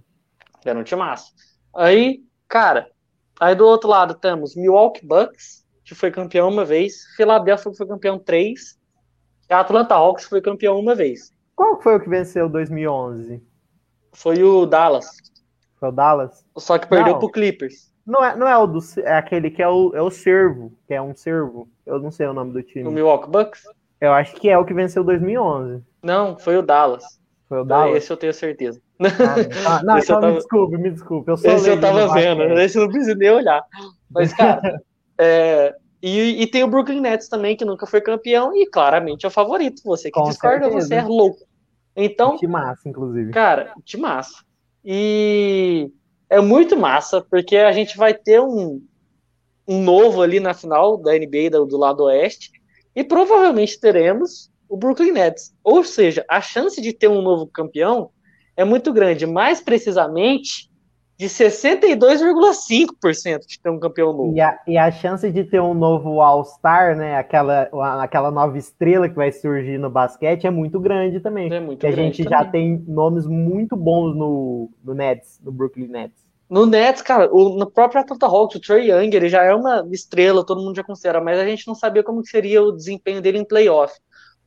B: Era um time massa. Aí, cara, aí do outro lado temos Milwaukee Bucks, que foi campeão uma vez, Philadelphia foi campeão três, e Atlanta Hawks foi campeão uma vez.
C: Qual foi o que venceu 2011?
B: Foi o Dallas.
C: Foi o Dallas?
B: Só que perdeu não. pro Clippers.
C: Não é, não é o do é aquele que é o, é o servo, que é um servo. Eu não sei o nome do time.
B: O Milwaukee Bucks?
C: Eu acho que é o que venceu 2011.
B: Não, foi o Dallas.
C: Foi o Dallas?
B: Esse eu tenho certeza.
C: Ah, ah, não, então tava... me desculpe, me desculpe. Eu
B: esse eu tava vendo, esse eu não preciso nem olhar. Mas, cara, é, e, e, tem o Brooklyn Nets também, que nunca foi campeão, e claramente é o favorito. Você que Com discorda, certeza. você é louco. Então.
C: Que massa, inclusive.
B: Cara, que massa. E é muito massa, porque a gente vai ter um, um novo ali na final da NBA do, do lado oeste, e provavelmente teremos o Brooklyn Nets. Ou seja, a chance de ter um novo campeão é muito grande. Mais precisamente, de 62,5% de ter um campeão novo.
C: E a, e a chance de ter um novo All-Star, né? Aquela, aquela nova estrela que vai surgir no basquete é muito grande também.
B: É muito grande.
C: A gente
B: também.
C: já tem nomes muito bons no, no Nets, no Brooklyn Nets.
B: No Nets, cara, o, no próprio Atlanta Hawks, o Trey Young, ele já é uma estrela, todo mundo já considera, mas a gente não sabia como seria o desempenho dele em playoff.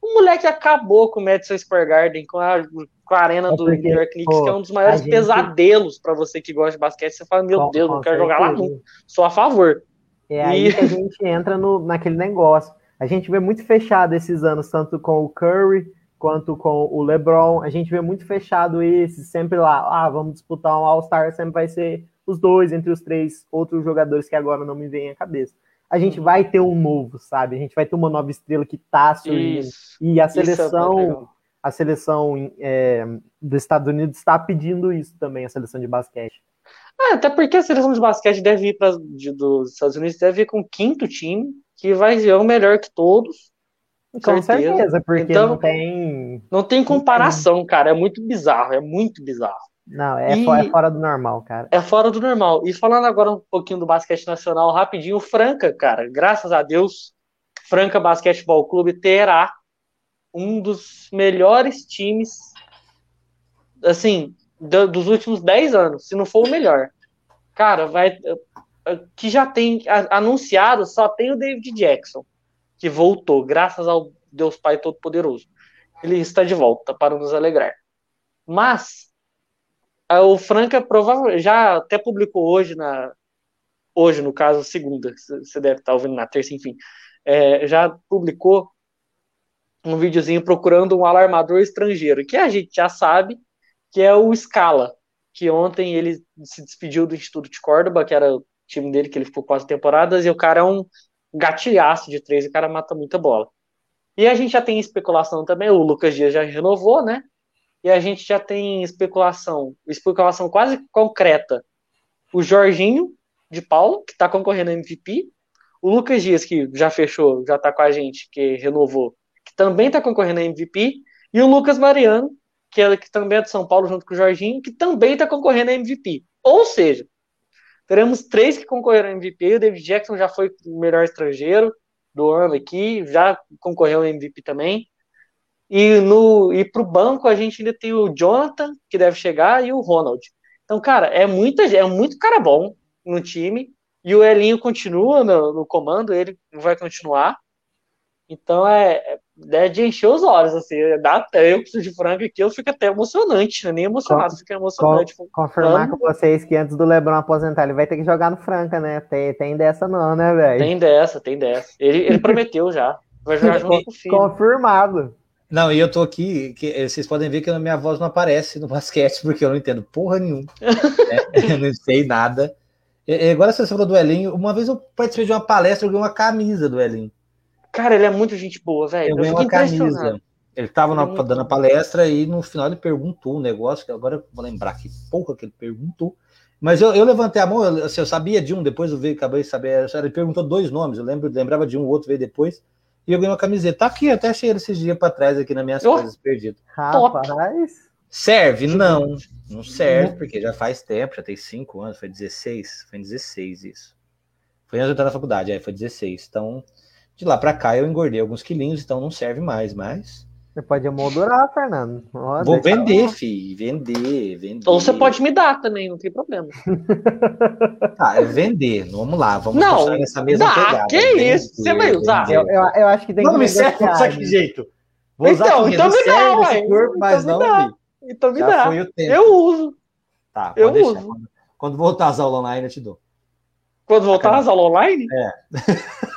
B: O moleque acabou com o Madison Square Garden, com a, com a arena é do New York Knicks, que é um dos maiores gente... pesadelos para você que gosta de basquete. Você fala, meu Deus, não quero jogar lá nunca. Sou a favor.
C: É e... aí que a gente entra no, naquele negócio. A gente vê muito fechado esses anos, tanto com o Curry quanto com o LeBron. A gente vê muito fechado esse, sempre lá, ah, vamos disputar um All-Star, sempre vai ser os dois entre os três outros jogadores que agora não me vêm à cabeça a gente vai ter um novo, sabe? A gente vai ter uma nova estrela que tá surgindo. Isso, e a é seleção, é a seleção é, dos Estados Unidos está pedindo isso também, a seleção de basquete.
B: Ah, até porque a seleção de basquete deve ir para dos Estados Unidos deve ir com o quinto time, que vai ser o melhor que todos.
C: Com certeza, certeza porque então, não tem.
B: Não tem comparação, cara. É muito bizarro, é muito bizarro.
C: Não, é, e... é, fora do normal, cara.
B: É fora do normal. E falando agora um pouquinho do basquete nacional, rapidinho, Franca, cara, graças a Deus, Franca Basquetebol Clube terá um dos melhores times, assim, do, dos últimos 10 anos, se não for o melhor. Cara, vai. Que já tem anunciado, só tem o David Jackson, que voltou, graças ao Deus Pai Todo-Poderoso. Ele está de volta para nos alegrar. Mas o Franca provavelmente já até publicou hoje na hoje no caso segunda, você deve estar ouvindo na terça, enfim, é, já publicou um videozinho procurando um alarmador estrangeiro, que a gente já sabe que é o Scala, que ontem ele se despediu do Instituto de Córdoba, que era o time dele que ele ficou quatro temporadas, e o cara é um gatilhaço de três, o cara mata muita bola. E a gente já tem especulação também, o Lucas Dias já renovou, né? E a gente já tem especulação, especulação quase concreta. O Jorginho de Paulo, que está concorrendo a MVP, o Lucas Dias, que já fechou, já está com a gente, que renovou, que também está concorrendo a MVP, e o Lucas Mariano, que, é, que também é de São Paulo, junto com o Jorginho, que também está concorrendo a MVP. Ou seja, teremos três que concorreram a MVP. O David Jackson já foi o melhor estrangeiro do ano aqui, já concorreu a MVP também. E, no, e pro banco a gente ainda tem o Jonathan, que deve chegar, e o Ronald. Então, cara, é, muita, é muito cara bom no time. E o Elinho continua no, no comando, ele vai continuar. Então é, é, é de encher os olhos, assim. Dá até, eu preciso de frango aqui, eu fico até emocionante, né? nem emocionado, fica emocionante.
C: Com, confirmar com vocês que antes do Lebron aposentar, ele vai ter que jogar no Franca, né? Tem, tem dessa não, né, velho?
B: Tem dessa, tem dessa. Ele, ele prometeu já. Vai jogar junto com o filho.
C: Confirmado.
A: Não, e eu tô aqui, que, eh, vocês podem ver que a minha voz não aparece no basquete, porque eu não entendo porra nenhuma. né? Eu não sei nada. E, agora você falou do Elinho, uma vez eu participei de uma palestra, eu ganhei uma camisa do Elinho.
B: Cara, ele é muito gente boa, velho. Eu,
A: ganhei uma camisa. Ele tava na, dando a palestra e no final ele perguntou um negócio, que agora eu vou lembrar que porra que ele perguntou. Mas eu, eu levantei a mão, eu, assim, eu sabia de um, depois eu vi, acabei de saber. Ele perguntou dois nomes, eu lembro, lembrava de um, o outro veio depois. E eu ganhei uma camiseta. Tá aqui, até achei ele esses dias para trás aqui nas minhas oh, coisas perdidas.
C: Rapaz.
A: Serve? Não. Não serve, porque já faz tempo, já tem 5 anos, foi 16. Foi em 16 isso. Foi antes de entrar na faculdade, aí foi 16. Então, de lá para cá eu engordei alguns quilinhos, então não serve mais, mas.
C: Você pode emoldurar, Fernando.
A: Olha, Vou vender, fi. Vender, vender.
B: Ou você pode me dar também, não tem problema.
A: Tá, é vender. Vamos lá, vamos
B: não, nessa mesma dá, pegada. Que vender, isso? Você vai usar?
C: Eu, eu, eu, acho que tem
A: não, que. Não, me serve usar que jeito.
B: Vou então, então me dá, ué.
A: Corpo, mas então não,
B: me Então me dá. Eu uso.
A: Tá, eu deixar. uso. Quando, quando voltar às aulas online, eu te dou.
B: Quando voltar às aulas online?
A: É.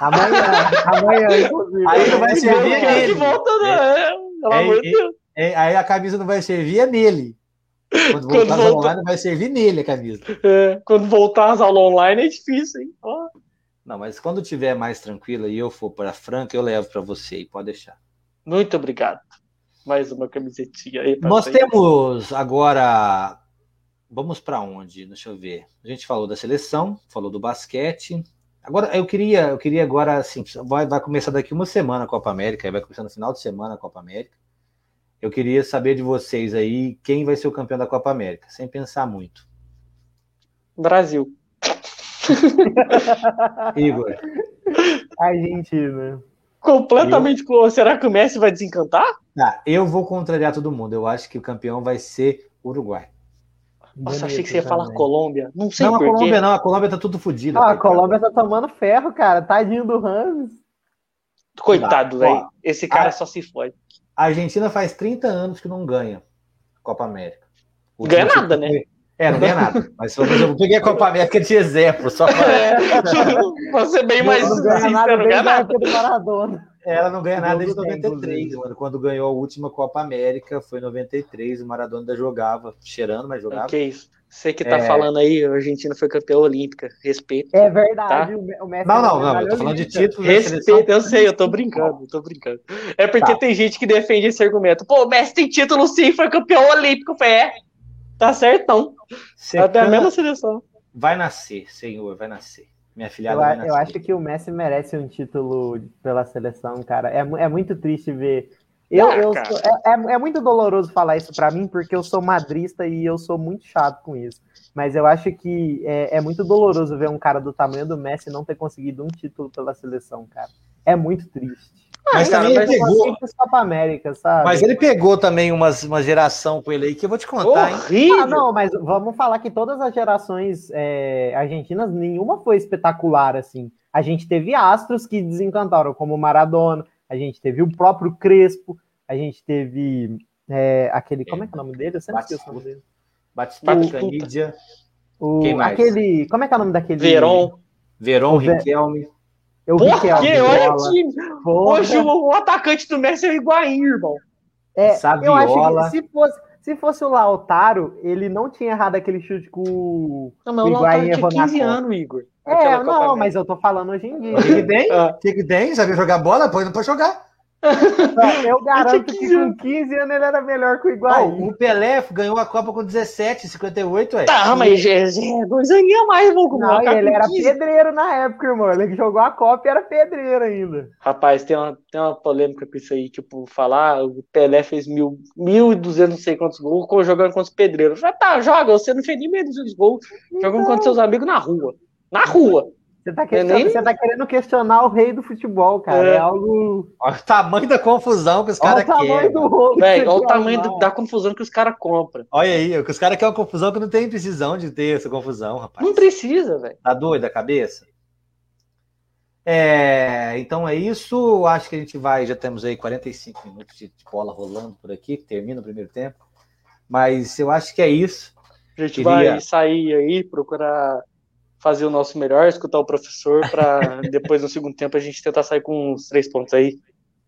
C: Amanhã, amanhã, inclusive.
A: Aí não vai servir.
B: Que volta, né? Pelo
A: é, amor de Deus. É, aí a camisa não vai servir é nele. Quando voltar às aulas online, vai servir nele a camisa.
B: É, quando voltar às aulas online é difícil, hein? Oh.
A: Não, mas quando tiver mais tranquila e eu for para Franca, eu levo para você, pode deixar.
B: Muito obrigado. Mais uma camisetinha aí.
A: Nós temos agora Vamos para onde? Deixa eu ver. A gente falou da seleção, falou do basquete. Agora eu queria, eu queria agora assim, vai, vai começar daqui uma semana a Copa América, vai começar no final de semana a Copa América. Eu queria saber de vocês aí quem vai ser o campeão da Copa América, sem pensar muito.
B: Brasil.
A: Igor.
C: Argentina.
B: Completamente. Eu... Será que o Messi vai desencantar?
A: Tá, eu vou contrariar todo mundo. Eu acho que o campeão vai ser Uruguai.
B: Nossa, achei que você ia falar Colômbia. Não sei Não,
A: a Colômbia não, a Colômbia tá tudo fodida.
C: Ah, a Colômbia tá tomando ferro, cara. Tadinho do Ramos.
B: Coitado, velho. Esse cara a... só se foi.
A: A Argentina faz 30 anos que não ganha Copa América.
B: O ganha nada, né?
A: É, não ganha nada. Mas eu peguei a Copa América de exemplo, só
B: para. É. Você bem mais
C: não ganha nada, não ganha nada. Do Maradona.
A: Ela não ganha nada desde 93, mano. Quando ganhou a última Copa América, foi em 93. O Maradona ainda jogava, cheirando, mas jogava.
B: Que isso. Você que tá é... falando aí, a Argentina foi campeã olímpica. Respeito.
C: É verdade. Tá? O
A: Messi não, não, não. Eu tô falando de título.
B: Respeito, eu sei, eu tô brincando, eu tô brincando. É porque tá. tem gente que defende esse argumento. Pô, o Messi tem título sim, foi campeão olímpico. Foi, é. Tá certão. Até a mesma seleção.
A: Vai nascer, senhor, vai nascer. Minha filhada
C: eu,
A: vai nascer.
C: Eu acho que o Messi merece um título pela seleção, cara. É, é muito triste ver. Eu, ah, eu sou, é, é, é, muito doloroso falar isso para mim, porque eu sou madrista e eu sou muito chato com isso. Mas eu acho que é, é muito doloroso ver um cara do tamanho do Messi não ter conseguido um título pela seleção, cara. É muito triste.
A: Mas ah, também ele pegou.
C: Copa América, sabe?
A: Mas ele pegou também umas, uma geração com ele aí que eu vou te contar,
C: Horrível. hein? Ah, não, mas vamos falar que todas as gerações é, argentinas, nenhuma foi espetacular assim. A gente teve astros que desencantaram, como Maradona, a gente teve o próprio Crespo, a gente teve é, aquele. Como é que é o nome dele? Eu sempre esqueço o nome dele.
A: Batistuta, Canidia.
C: O, Quem mais? Aquele. Como é que é o nome daquele?
B: Veron.
A: Veron, Riquelme.
B: Eu Por quê? Olha o time. Hoje o, o, atacante do Messi é o Higuaín, irmão.
C: É, Saviola. eu acho que se fosse, se fosse o Lautaro, ele não tinha errado aquele chute com o
B: Não, mas o Lautaro tinha 15 anos, Igor.
C: É, não, mas eu tô falando hoje em dia. O
A: que, tem? O que, tem? Sabe jogar bola? Pode, não pode jogar.
C: Eu garanto que com 15 anos ele era melhor que o Higuaín.
A: Oh, o Pelé ganhou a Copa com 17, 58,
B: é. Tá, mas é dois aninhos a mais, vou
C: Não, ele era 15. pedreiro na época, irmão. Ele jogou a Copa e era pedreiro ainda.
B: Rapaz, tem uma, tem uma polêmica com isso aí, tipo, falar, o Pelé fez mil, mil e duzentos, não sei quantos gols, jogando contra os pedreiros. Já tá, joga, você não fez nem meio dos gols, jogando contra seus amigos na rua. Na rua.
C: Você tá, querendo, nem... você tá querendo questionar o rei do futebol, cara. É, é algo.
A: Olha o tamanho da confusão que os caras
B: querem. olha o tamanho da confusão que os caras compram.
A: Olha aí, que os caras querem uma confusão que não tem precisão de ter essa confusão, rapaz.
B: Não precisa, velho.
A: Tá doido a cabeça? É, então é isso. Acho que a gente vai. Já temos aí 45 minutos de bola rolando por aqui, que termina o primeiro tempo. Mas eu acho que é isso.
B: A gente Queria... vai sair aí, procurar fazer o nosso melhor, escutar o professor, para depois no segundo tempo a gente tentar sair com uns três pontos aí.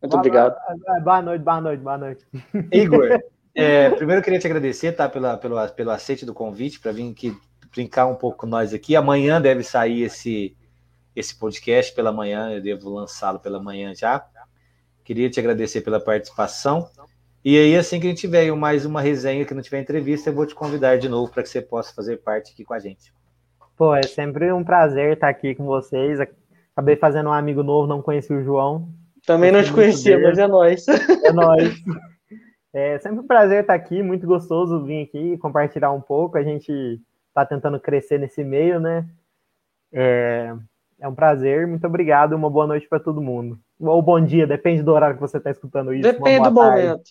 B: Muito boa obrigado.
C: Noite, boa noite, boa noite, boa noite.
A: Igor, é, primeiro eu queria te agradecer tá, pela, pelo, pelo aceite do convite para vir aqui brincar um pouco com nós aqui. Amanhã deve sair esse, esse podcast pela manhã, eu devo lançá-lo pela manhã já. Queria te agradecer pela participação. E aí, assim que a gente tiver mais uma resenha, que não tiver entrevista, eu vou te convidar de novo para que você possa fazer parte aqui com a gente.
C: Pô, é sempre um prazer estar aqui com vocês. Acabei fazendo um amigo novo, não conheci o João.
B: Também não te conhecia, mas é nóis.
C: É nóis. É sempre um prazer estar aqui, muito gostoso vir aqui compartilhar um pouco. A gente está tentando crescer nesse meio, né? É, é um prazer, muito obrigado, uma boa noite para todo mundo. Ou bom dia, depende do horário que você está escutando isso.
B: Depende do momento.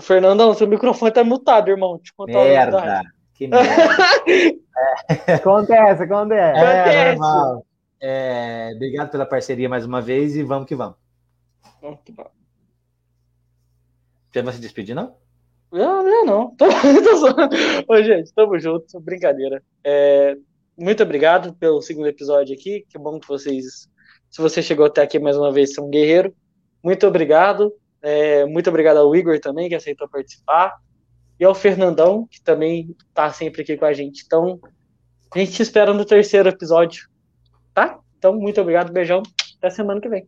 B: Fernandão, seu microfone tá mutado, irmão. Te contar merda. Que merda.
C: é. Acontece, acontece.
A: É, normal. É, obrigado pela parceria mais uma vez e vamos que vamos. Muito bom. Você vai se despedir, não?
B: Não, não, não. Tô, tô Ô, gente, tamo junto. Brincadeira. É, muito obrigado pelo segundo episódio aqui. Que bom que vocês. Se você chegou até aqui mais uma vez, são um guerreiro. Muito obrigado. É, muito obrigado ao Igor também, que aceitou participar. E ao Fernandão, que também está sempre aqui com a gente. Então, a gente te espera no terceiro episódio. Tá? Então, muito obrigado, beijão. Até semana que vem.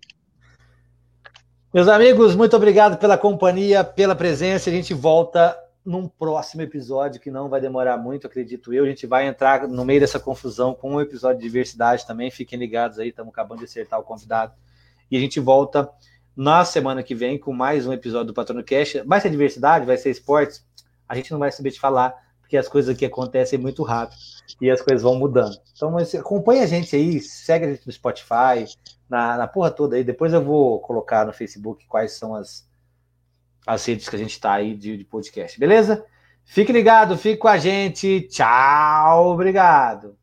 A: Meus amigos, muito obrigado pela companhia, pela presença. A gente volta num próximo episódio que não vai demorar muito, acredito eu. A gente vai entrar no meio dessa confusão com um episódio de diversidade também. Fiquem ligados aí, estamos acabando de acertar o convidado. E a gente volta na semana que vem com mais um episódio do Patrono Cash. Vai ser diversidade, vai ser esportes. A gente não vai saber te falar, porque as coisas aqui acontecem muito rápido e as coisas vão mudando. Então, acompanha a gente aí, segue a gente no Spotify, na, na porra toda aí. Depois eu vou colocar no Facebook quais são as, as redes que a gente está aí de, de podcast, beleza? Fique ligado, fique com a gente. Tchau, obrigado.